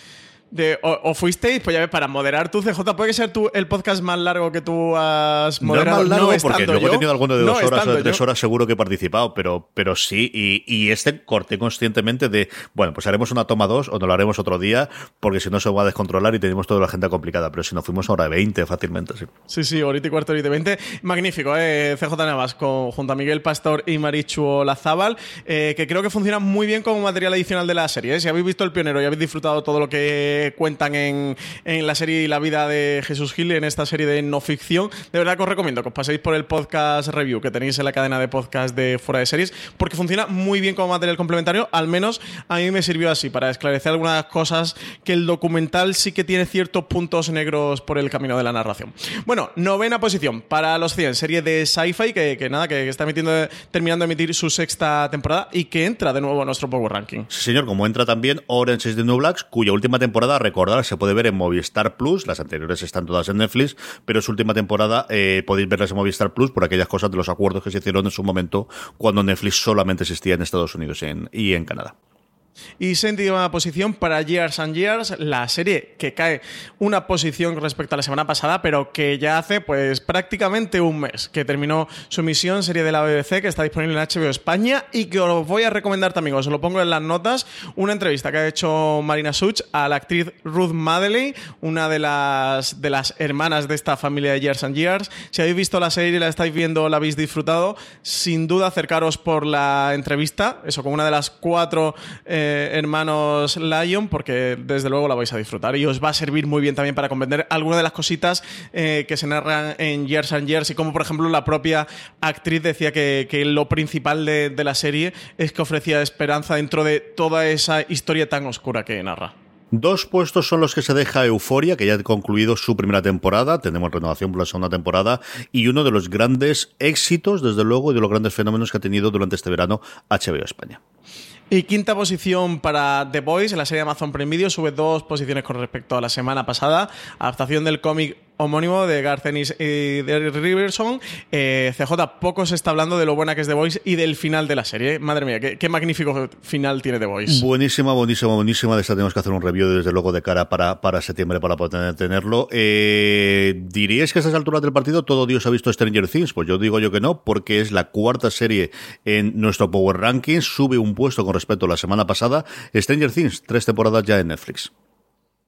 de o, fuisteis, pues ya ves, para moderar tu CJ, puede ser tú el podcast más largo que tú has moderado. No más largo, porque luego he tenido alguno de dos horas o de tres horas seguro que he participado, pero, pero sí, y, este corté conscientemente de, bueno, pues haremos una toma dos o no lo haremos otro día, porque si no se va a descontrolar y tenemos toda la agenda complicada, pero si nos fuimos ahora de 20 fácilmente, sí. Sí, sí, ahorita y cuarto, ahorita 20. Magnífico, eh, CJ Navas, con, junto a Miguel Pastor y Marichu Olazábal, eh, que creo que funciona muy bien como material adicional de la serie. ¿eh? Si habéis visto El Pionero y habéis disfrutado todo lo que cuentan en, la serie La vida de Jesús Gil, en esta serie de no ficción. De verdad que os recomiendo que os paséis por el podcast review que tenéis en la cadena de podcast de Fuera de Series, porque funciona muy bien como material complementario. Al menos a mí me sirvió así, para esclarecer algunas cosas que el documental sí que tiene ciertos puntos negros por el camino de la narración. Bueno, novena posición para los 100, serie de sci-fi que, nada, que está emitiendo, terminando de emitir su sexta temporada y que entra de nuevo a nuestro Power Ranking. Sí, señor, como entra también Orange is the New Blacks, cuya última temporada recordar, se puede ver en Movistar Plus, las anteriores están todas en Netflix, pero su última temporada eh, podéis verlas en Movistar Plus por aquellas cosas de los acuerdos que se hicieron en su momento cuando Netflix solamente existía en Estados Unidos y en Canadá. Y séptima posición para Years and Years, la serie que cae una posición respecto a la semana pasada, pero que ya hace pues prácticamente un mes que terminó su misión, serie de la BBC que está disponible en HBO España y que os voy a recomendar también, os lo pongo en las notas, una entrevista que ha hecho Marina Such a la actriz Ruth Madeley, una de las, de las hermanas de esta familia de Years and Years. Si habéis visto la serie y la estáis viendo, la habéis disfrutado, sin duda acercaros por la entrevista, eso con una de las cuatro... Eh, hermanos Lion, porque desde luego la vais a disfrutar y os va a servir muy bien también para comprender algunas de las cositas eh, que se narran en Years and Years y como por ejemplo la propia actriz decía que, lo principal de, de la serie es que ofrecía esperanza dentro de toda esa historia tan oscura que narra. Dos puestos son los que se deja Euforia, que ya ha concluido su primera temporada, tenemos renovación por la segunda temporada, y uno de los grandes éxitos, desde luego, y de los grandes fenómenos que ha tenido durante este verano HBO España. Y quinta posición para The Boys en la serie Amazon Prime Video, sube dos posiciones con respecto a la semana pasada. Adaptación del cómic homónimo de Garcenis y de Riverson. Eh, CJ, poco se está hablando de lo buena que es The Voice y del final de la serie. Madre mía, qué, magnífico final tiene The Voice. Buenísima, buenísima, buenísima. De esta tenemos que hacer un review desde luego de cara para, para septiembre para poder tenerlo. Eh, ¿Diríais que a estas alturas del partido todo Dios ha visto Stranger Things? Pues yo digo yo que no, porque es la cuarta serie en nuestro Power Ranking. Sube un puesto con respecto a la semana pasada. Stranger Things, tres temporadas ya en Netflix.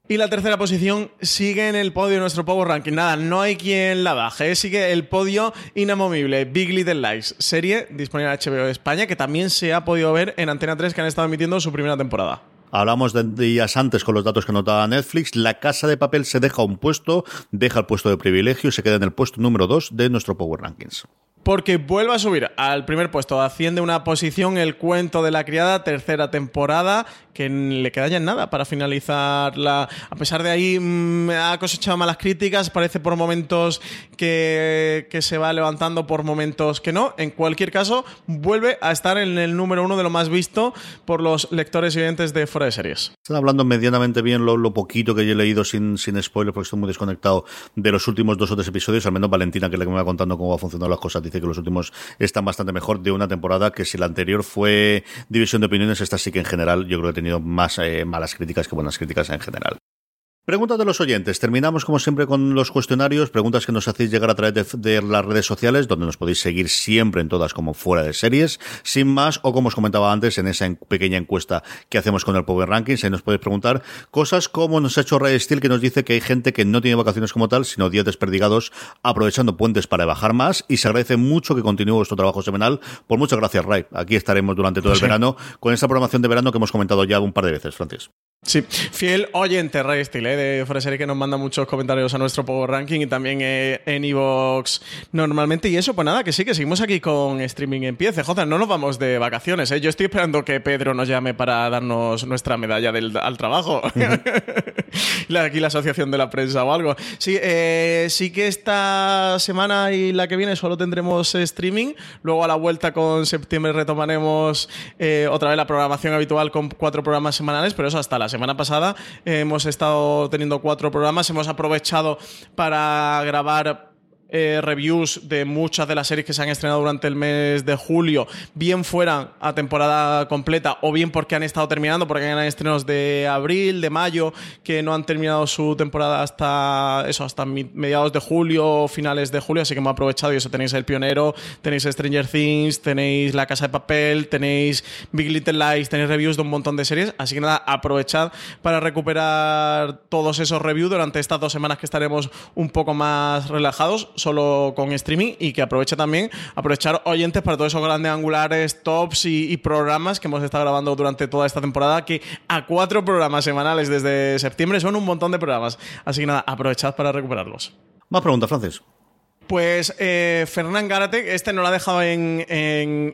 Y la tercera posición sigue en el podio de nuestro Power Ranking. Nada, no hay quien la baje. Sigue el podio inamovible. Big Little Lies, serie disponible en HBO España, que también se ha podido ver en Antena 3, que han estado emitiendo su primera temporada. Hablamos de días antes con los datos que notaba Netflix. La Casa de Papel se deja un puesto, deja el puesto de privilegio y se queda en el puesto número 2 de nuestro Power Rankings. Porque vuelve a subir al primer puesto, asciende una posición el cuento de la criada, tercera temporada, que le queda ya en nada para finalizarla. A pesar de ahí, mm, ha cosechado malas críticas, parece por momentos que, que, se va levantando, por momentos que no. En cualquier caso, vuelve a estar en el número uno de lo más visto por los lectores y oyentes de Fuera de Series. Están hablando medianamente bien lo, poquito que yo he leído sin, sin spoiler, porque estoy muy desconectado de los últimos dos o tres episodios, al menos Valentina, que es la que me va contando cómo va funcionando las cosas que los últimos están bastante mejor de una temporada que si la anterior fue división de opiniones, esta sí que en general yo creo que ha tenido más eh, malas críticas que buenas críticas en general. Preguntas de los oyentes. Terminamos como siempre con los cuestionarios, preguntas que nos hacéis llegar a través de, las redes sociales, donde nos podéis seguir siempre en todas como fuera de series, sin más, o como os comentaba antes, en esa pequeña encuesta que hacemos con el Power Rankings, ahí nos podéis preguntar cosas como nos ha hecho Ray Steel, que nos dice que hay gente que no tiene vacaciones como tal, sino días desperdigados, aprovechando puentes para bajar más, y se agradece mucho que continúe vuestro trabajo semanal. Por muchas gracias, Ray. Aquí estaremos durante todo el verano con esta programación de verano que hemos comentado ya un par de veces, Francis. Sí, fiel oyente Ray Steel, ¿eh? de Foreserie que nos manda muchos comentarios a nuestro Power Ranking y también eh, en Evox normalmente. Y eso, pues nada, que sí, que seguimos aquí con streaming en pie. No nos vamos de vacaciones, ¿eh? Yo estoy esperando que Pedro nos llame para darnos nuestra medalla del, al trabajo. aquí la asociación de la prensa o algo. Sí, eh, sí que esta semana y la que viene solo tendremos streaming. Luego a la vuelta con septiembre retomaremos otra vez la programación habitual con cuatro programas semanales, pero eso hasta las semana pasada hemos estado teniendo cuatro programas, hemos aprovechado para grabar eh, reviews de muchas de las series que se han estrenado durante el mes de julio, bien fueran a temporada completa o bien porque han estado terminando, porque hay estrenos de abril, de mayo, que no han terminado su temporada hasta eso, hasta mediados de julio, finales de julio, así que hemos aprovechado y eso tenéis El Pionero, tenéis Stranger Things, tenéis La Casa de Papel, tenéis Big Little Lies, tenéis reviews de un montón de series, así que nada, aprovechad para recuperar todos esos reviews durante estas dos semanas que estaremos un poco más relajados solo con streaming y que aproveche también aprovechar oyentes para todos esos grandes angulares, tops y, programas que hemos estado grabando durante toda esta temporada, que a cuatro programas semanales desde septiembre son un montón de programas. Así que nada, aprovechad para recuperarlos. Más preguntas, Francis. Pues eh, Fernán Gárate, este no lo ha dejado en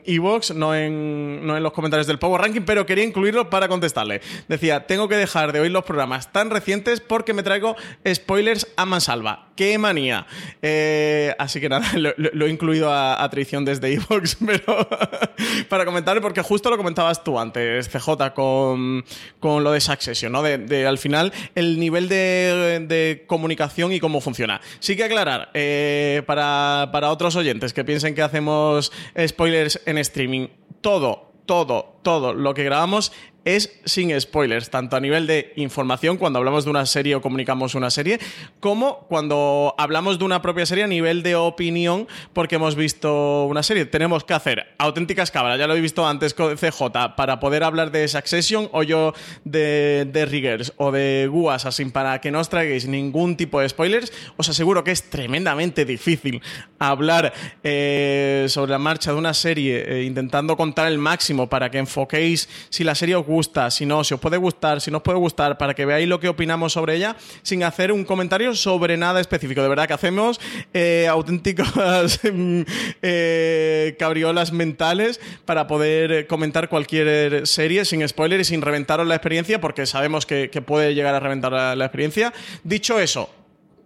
Evox, no, en, no en los comentarios del Power Ranking, pero quería incluirlo para contestarle. Decía, tengo que dejar de oír los programas tan recientes porque me traigo spoilers a mansalva. ¡Qué manía! Eh, así que nada, lo, he incluido a, traición desde Evox, pero para comentarle, porque justo lo comentabas tú antes, CJ, con, con lo de Succession, ¿no? De, al final el nivel de, de, comunicación y cómo funciona. Sí que aclarar, eh, para, para otros oyentes que piensen que hacemos spoilers en streaming, todo, todo, todo lo que grabamos es sin spoilers, tanto a nivel de información cuando hablamos de una serie o comunicamos una serie, como cuando hablamos de una propia serie a nivel de opinión porque hemos visto una serie. Tenemos que hacer auténticas cámaras, ya lo he visto antes con CJ, para poder hablar de Succession o yo de, de Riggers o de Guas, así para que no os traigáis ningún tipo de spoilers. Os aseguro que es tremendamente difícil hablar eh, sobre la marcha de una serie eh, intentando contar el máximo para que enfoquéis si la serie os gusta, si no, si os puede gustar, si no os puede gustar, para que veáis lo que opinamos sobre ella, sin hacer un comentario sobre nada específico. De verdad que hacemos eh, auténticas eh, cabriolas mentales para poder comentar cualquier serie sin spoiler y sin reventaros la experiencia, porque sabemos que, puede llegar a reventar la experiencia. Dicho eso,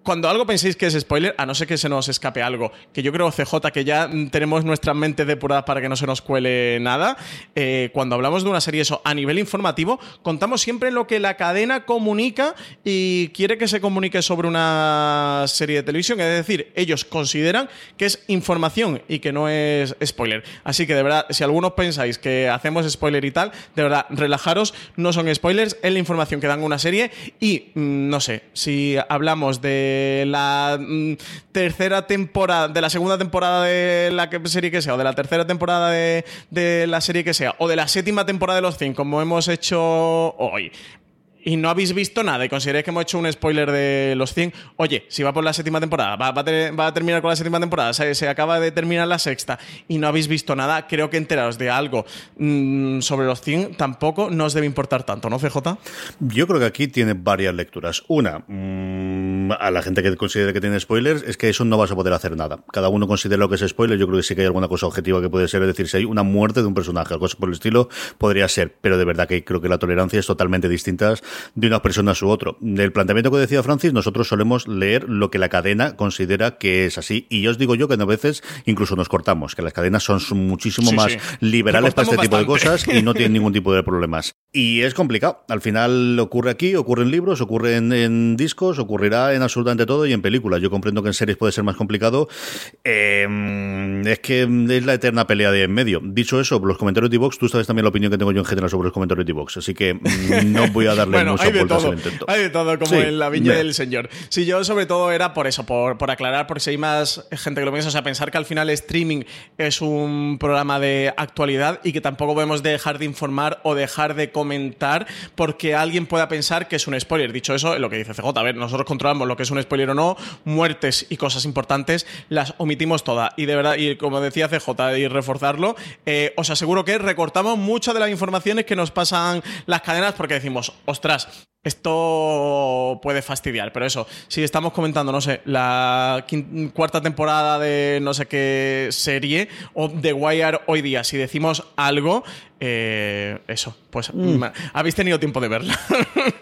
cuando algo penséis que es spoiler, a no ser que se nos escape algo, que yo creo, CJ, que ya tenemos nuestra mente depurada para que no se nos cuele nada, eh, cuando hablamos de una serie eso a nivel informativo, contamos siempre lo que la cadena comunica y quiere que se comunique sobre una serie de televisión, es decir, ellos consideran que es información y que no es spoiler. Así que de verdad, si algunos pensáis que hacemos spoiler y tal, de verdad, relajaros, no son spoilers, es la información que dan una serie y, mm, no sé, si hablamos de la mm, tercera temporada, de la segunda temporada de la serie que sea, o de la tercera temporada de, de la serie que sea, o de la séptima temporada de los 100, como hemos hecho hoy, y no habéis visto nada y consideráis que hemos hecho un spoiler de los 100, oye, si va por la séptima temporada, va, a, terminar con la séptima temporada, se, acaba de terminar la sexta y no habéis visto nada, creo que enteraros de algo mm, sobre los 100 tampoco nos debe importar tanto, ¿no, CJ? Yo creo que aquí tiene varias lecturas. Una, mm, a la gente que considere que tiene spoilers, es que eso no vas a poder hacer nada. Cada uno considera lo que es spoiler, yo creo que sí que hay alguna cosa objetiva que puede ser, es decir, si hay una muerte de un personaje, algo por el estilo, podría ser, pero de verdad que creo que la tolerancia es totalmente distinta de una persona u otro. Del planteamiento que decía Francis, nosotros solemos leer lo que la cadena considera que es así. Y yo os digo yo que a veces incluso nos cortamos, que las cadenas son muchísimo más liberales para este tipo de cosas y no tienen ningún tipo de problemas. Y es complicado. Al final ocurre aquí, ocurre en libros, ocurre en, discos, ocurrirá en absolutamente todo y en películas. Yo comprendo que en series puede ser más complicado. Eh, es que es la eterna pelea de en medio. Dicho eso, los comentarios de Vox, tú sabes también la opinión que tengo yo en general sobre los comentarios de Vox, así que no voy a darle vuelta al intento. Hay de todo, como en la viña del señor. Si yo sobre todo era por eso, por, por aclarar, porque si hay más gente que lo piensa, o sea, pensar que al final streaming es un programa de actualidad y que tampoco podemos dejar de informar o dejar de comentar porque alguien pueda pensar que es un spoiler. Dicho eso, lo que dice CJ, a ver, nosotros controlamos lo que es un spoiler o no, muertes y cosas importantes las omitimos todas. Y de verdad, y como decía CJ, y reforzarlo, eh, os aseguro que recortamos muchas de las informaciones que nos pasan las cadenas porque decimos, ostras, palabras esto puede fastidiar, pero eso, si estamos comentando, no sé, la cuarta temporada de no sé qué serie o The Wire hoy día, si decimos algo, eh, eso, pues mm. habéis tenido tiempo de verla.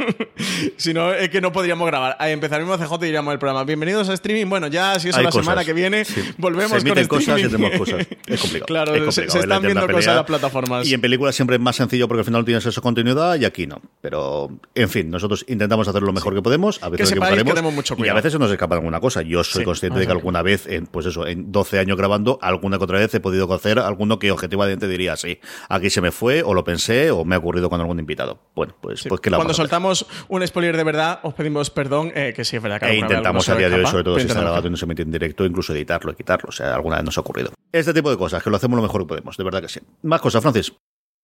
si no, es que no podríamos grabar. Ahí empezaremos CJ y diríamos el programa. Bienvenidos a streaming. Bueno, ya si eso la semana que viene, volvemos se con cosas y tenemos cosas. Es complicado. Claro, se, están viendo cosas en las plataformas. Y en películas siempre es más sencillo porque al final tienes esa continuidad y aquí no. Pero, en fin, nosotros intentamos hacer lo mejor que podemos. A veces que sepáis mucho cuidado. Y a veces se nos escapa alguna cosa. Yo soy consciente de que alguna vez, en, pues eso, en 12 años grabando, alguna que otra vez he podido hacer alguno que objetivamente diría, sí, aquí se me fue o lo pensé o me ha ocurrido con algún invitado. Bueno, pues, pues que la Cuando soltamos un spoiler de verdad, os pedimos perdón, eh, que sí es verdad que E intentamos a día de hoy, sobre todo si está grabado y no se mete en directo, incluso editarlo y quitarlo. O sea, alguna vez nos ha ocurrido. Este tipo de cosas, que lo hacemos lo mejor que podemos, de verdad que sí. Más cosas, Francis.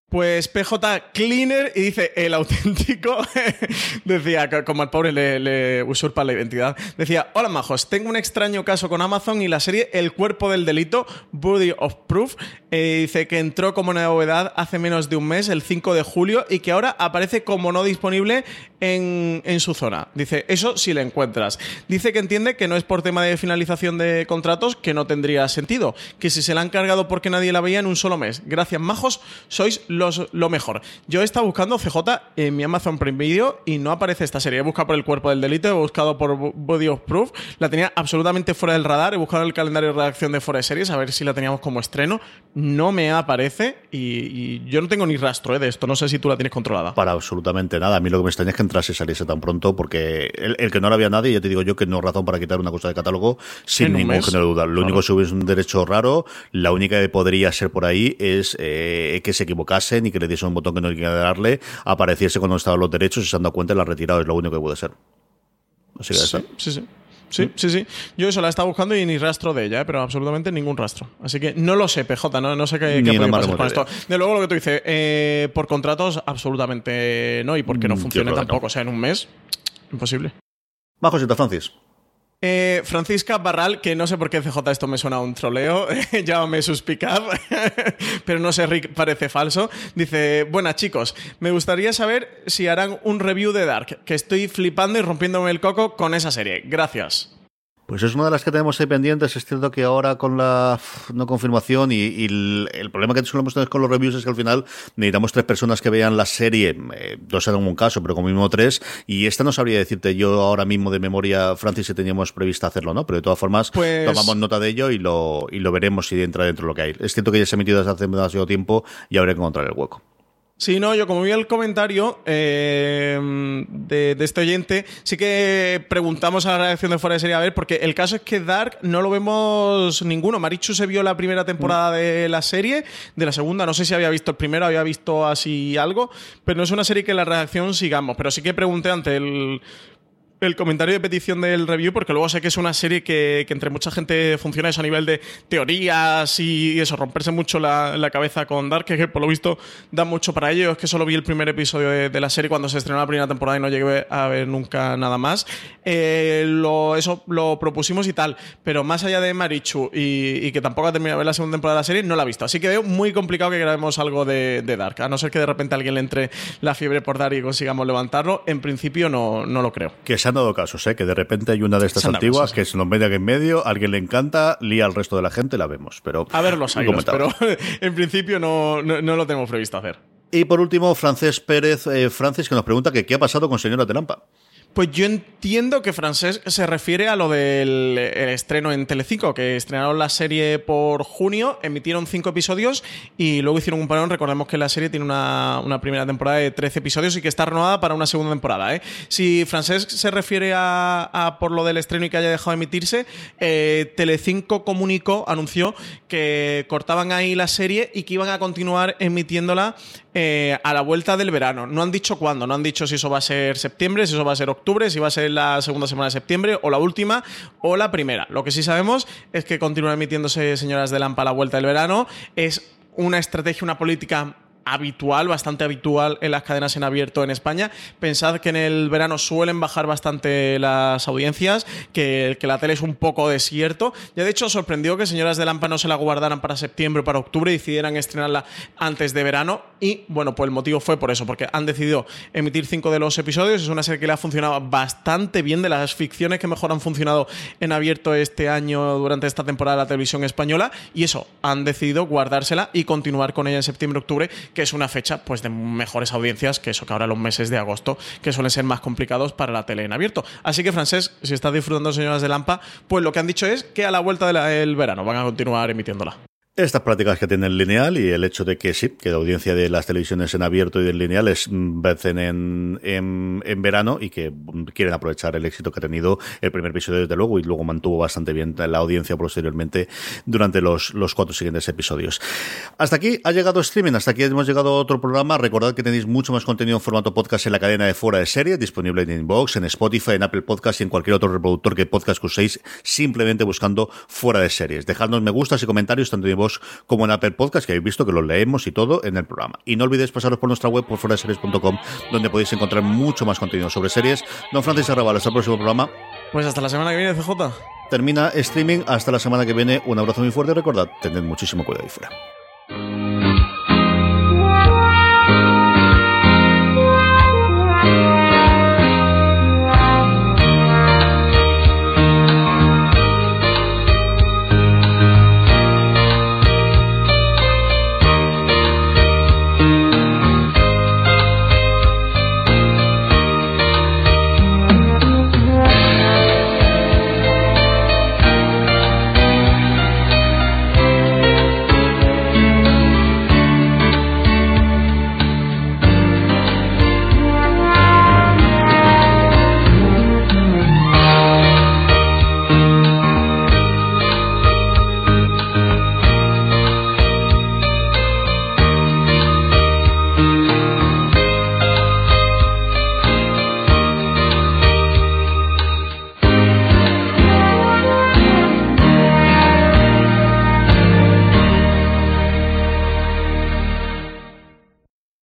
Pues PJ Cleaner y dice el auténtico. decía, como al pobre le, usurpa la identidad. Decía: Hola majos, tengo un extraño caso con Amazon y la serie El cuerpo del delito, Body of Proof. Eh, dice que entró como novedad hace menos de un mes, el 5 de julio, y que ahora aparece como no disponible en, su zona. Dice: Eso si le encuentras. Dice que entiende que no es por tema de finalización de contratos, que no tendría sentido. Que si se la han cargado porque nadie la veía en un solo mes. Gracias, majos, sois lo mejor. Yo he estado buscando CJ en mi Amazon Prime Video y no aparece esta serie. He buscado por el cuerpo del delito, he buscado por Body of Proof, la tenía absolutamente fuera del radar, he buscado el calendario de redacción de de Series a ver si la teníamos como estreno. No me aparece y, yo no tengo ni rastro eh, de esto. No sé si tú la tienes controlada. Para absolutamente nada. A mí lo que me extraña es que entrase y saliese tan pronto porque el, que no la había nadie, ya te digo yo que no razón para quitar una cosa de catálogo sin ningún género de duda. Lo único que hubiese un derecho raro, la única que podría ser por ahí es eh, que se equivocasen y que le diese un botón que no quería darle, apareciese cuando estaban los derechos y se han dado cuenta y la ha retirado. Es lo único que puede ser. Así que sí, sí, sí. Sí, sí, sí. Yo eso la estaba buscando y ni rastro de ella, ¿eh? pero absolutamente ningún rastro. Así que no lo sé, PJ, no, no sé qué, qué puede pasar con esto. De luego lo que tú dices, eh, por contratos, absolutamente no, y porque no mm, funcione tampoco. O sea, en un mes, imposible. Bajo Francis. Eh, Francisca Barral, que no sé por qué CJ esto me suena a un troleo, llámame suspicaz, pero no sé, Rick parece falso. Dice, buenas chicos, me gustaría saber si harán un review de Dark, que estoy flipando y rompiéndome el coco con esa serie. Gracias. Pues es una de las que tenemos ahí pendientes. Es cierto que ahora con la no confirmación y, el, problema que solemos tener con los reviews es que al final necesitamos tres personas que vean la serie, eh, dos en un caso, pero como mínimo tres. Y esta no sabría decirte yo ahora mismo de memoria, Francis, si teníamos previsto hacerlo, ¿no? Pero de todas formas, pues tomamos nota de ello y lo, y lo veremos si entra dentro de lo que hay. Es cierto que ya se ha emitido desde hace demasiado tiempo y habrá que encontrar el hueco. Sí, no, yo como vi el comentario eh, de, este oyente, sí que preguntamos a la redacción de Fuera de Serie a ver, porque el caso es que Dark no lo vemos ninguno. Marichu se vio la primera temporada de la serie, de la segunda, no sé si había visto el primero, había visto así algo, pero no es una serie que la redacción sigamos. Pero sí que pregunté ante el el comentario de petición del review, porque luego sé que es una serie que, entre mucha gente funciona eso a nivel de teorías y eso, romperse mucho la, cabeza con Dark, que por lo visto da mucho para ello. Es que solo vi el primer episodio de, la serie cuando se estrenó la primera temporada y no llegué a ver nunca nada más. Eh, lo, eso lo propusimos y tal, pero más allá de Marichu y, que tampoco ha terminado de ver la segunda temporada de la serie, no la he visto. Así que veo muy complicado que grabemos algo de, Dark, a no ser que de repente alguien le entre la fiebre por Dark y consigamos levantarlo. En principio no, no lo creo han dado casos, ¿eh? que de repente hay una de estas antiguas que se nos mete aquí en medio, alguien le encanta, lía al resto de la gente, la vemos. Pero, a ver los años, pero en principio no, no, lo tenemos previsto hacer. Y por último, Francés Pérez, eh, Francis, que nos pregunta que qué ha pasado con Señora Telampa. Pues yo entiendo que Francés se refiere a lo del estreno en Telecinco, que estrenaron la serie por junio, emitieron cinco episodios y luego hicieron un parón. Recordemos que la serie tiene una, primera temporada de 13 episodios y que está renovada para una segunda temporada. ¿eh? Si Francés se refiere a, por lo del estreno y que haya dejado de emitirse, eh, Telecinco comunicó, anunció que cortaban ahí la serie y que iban a continuar emitiéndola eh, a la vuelta del verano. No han dicho cuándo, no han dicho si eso va a ser septiembre, si eso va a ser octubre, si va a ser la segunda semana de septiembre o la última o la primera. Lo que sí sabemos es que continúan emitiéndose Señoras de Lampa a la vuelta del verano. Es una estrategia, una política habitual, bastante habitual en las cadenas en abierto en España. Pensad que en el verano suelen bajar bastante las audiencias, que, la tele es un poco desierto. Ya de hecho sorprendió que Señoras de Lampa no se la guardaran para septiembre o para octubre y decidieran estrenarla antes de verano. Y bueno, pues el motivo fue por eso, porque han decidido emitir cinco de los episodios. Es una serie que le ha funcionado bastante bien, de las ficciones que mejor han funcionado en abierto este año durante esta temporada de la televisión española. Y eso, han decidido guardársela y continuar con ella en septiembre-octubre que es una fecha pues de mejores audiencias que eso que ahora los meses de agosto, que suelen ser más complicados para la tele en abierto. Así que, Francés, si estás disfrutando Señoras de Lampa, pues lo que han dicho es que a la vuelta del verano van a continuar emitiéndola. Estas prácticas que tiene el lineal y el hecho de que sí, que la audiencia de las televisiones en abierto y del lineal es mm, vencen en, en, verano y que mm, quieren aprovechar el éxito que ha tenido el primer episodio desde luego y luego mantuvo bastante bien la audiencia posteriormente durante los, los cuatro siguientes episodios. Hasta aquí ha llegado streaming, hasta aquí hemos llegado a otro programa. Recordad que tenéis mucho más contenido en formato podcast en la cadena de fuera de serie, disponible en Inbox, en Spotify, en Apple Podcast y en cualquier otro reproductor que podcast que uséis, simplemente buscando fuera de series. Dejadnos me gustas y comentarios tanto en como en Apple Podcast, que habéis visto que los leemos y todo en el programa. Y no olvidéis pasaros por nuestra web, por foraseries.com, donde podéis encontrar mucho más contenido sobre series. Don Francis Arrabal, hasta el próximo programa. Pues hasta la semana que viene, CJ. Termina streaming, hasta la semana que viene. Un abrazo muy fuerte y recordad, tened muchísimo cuidado ahí fuera.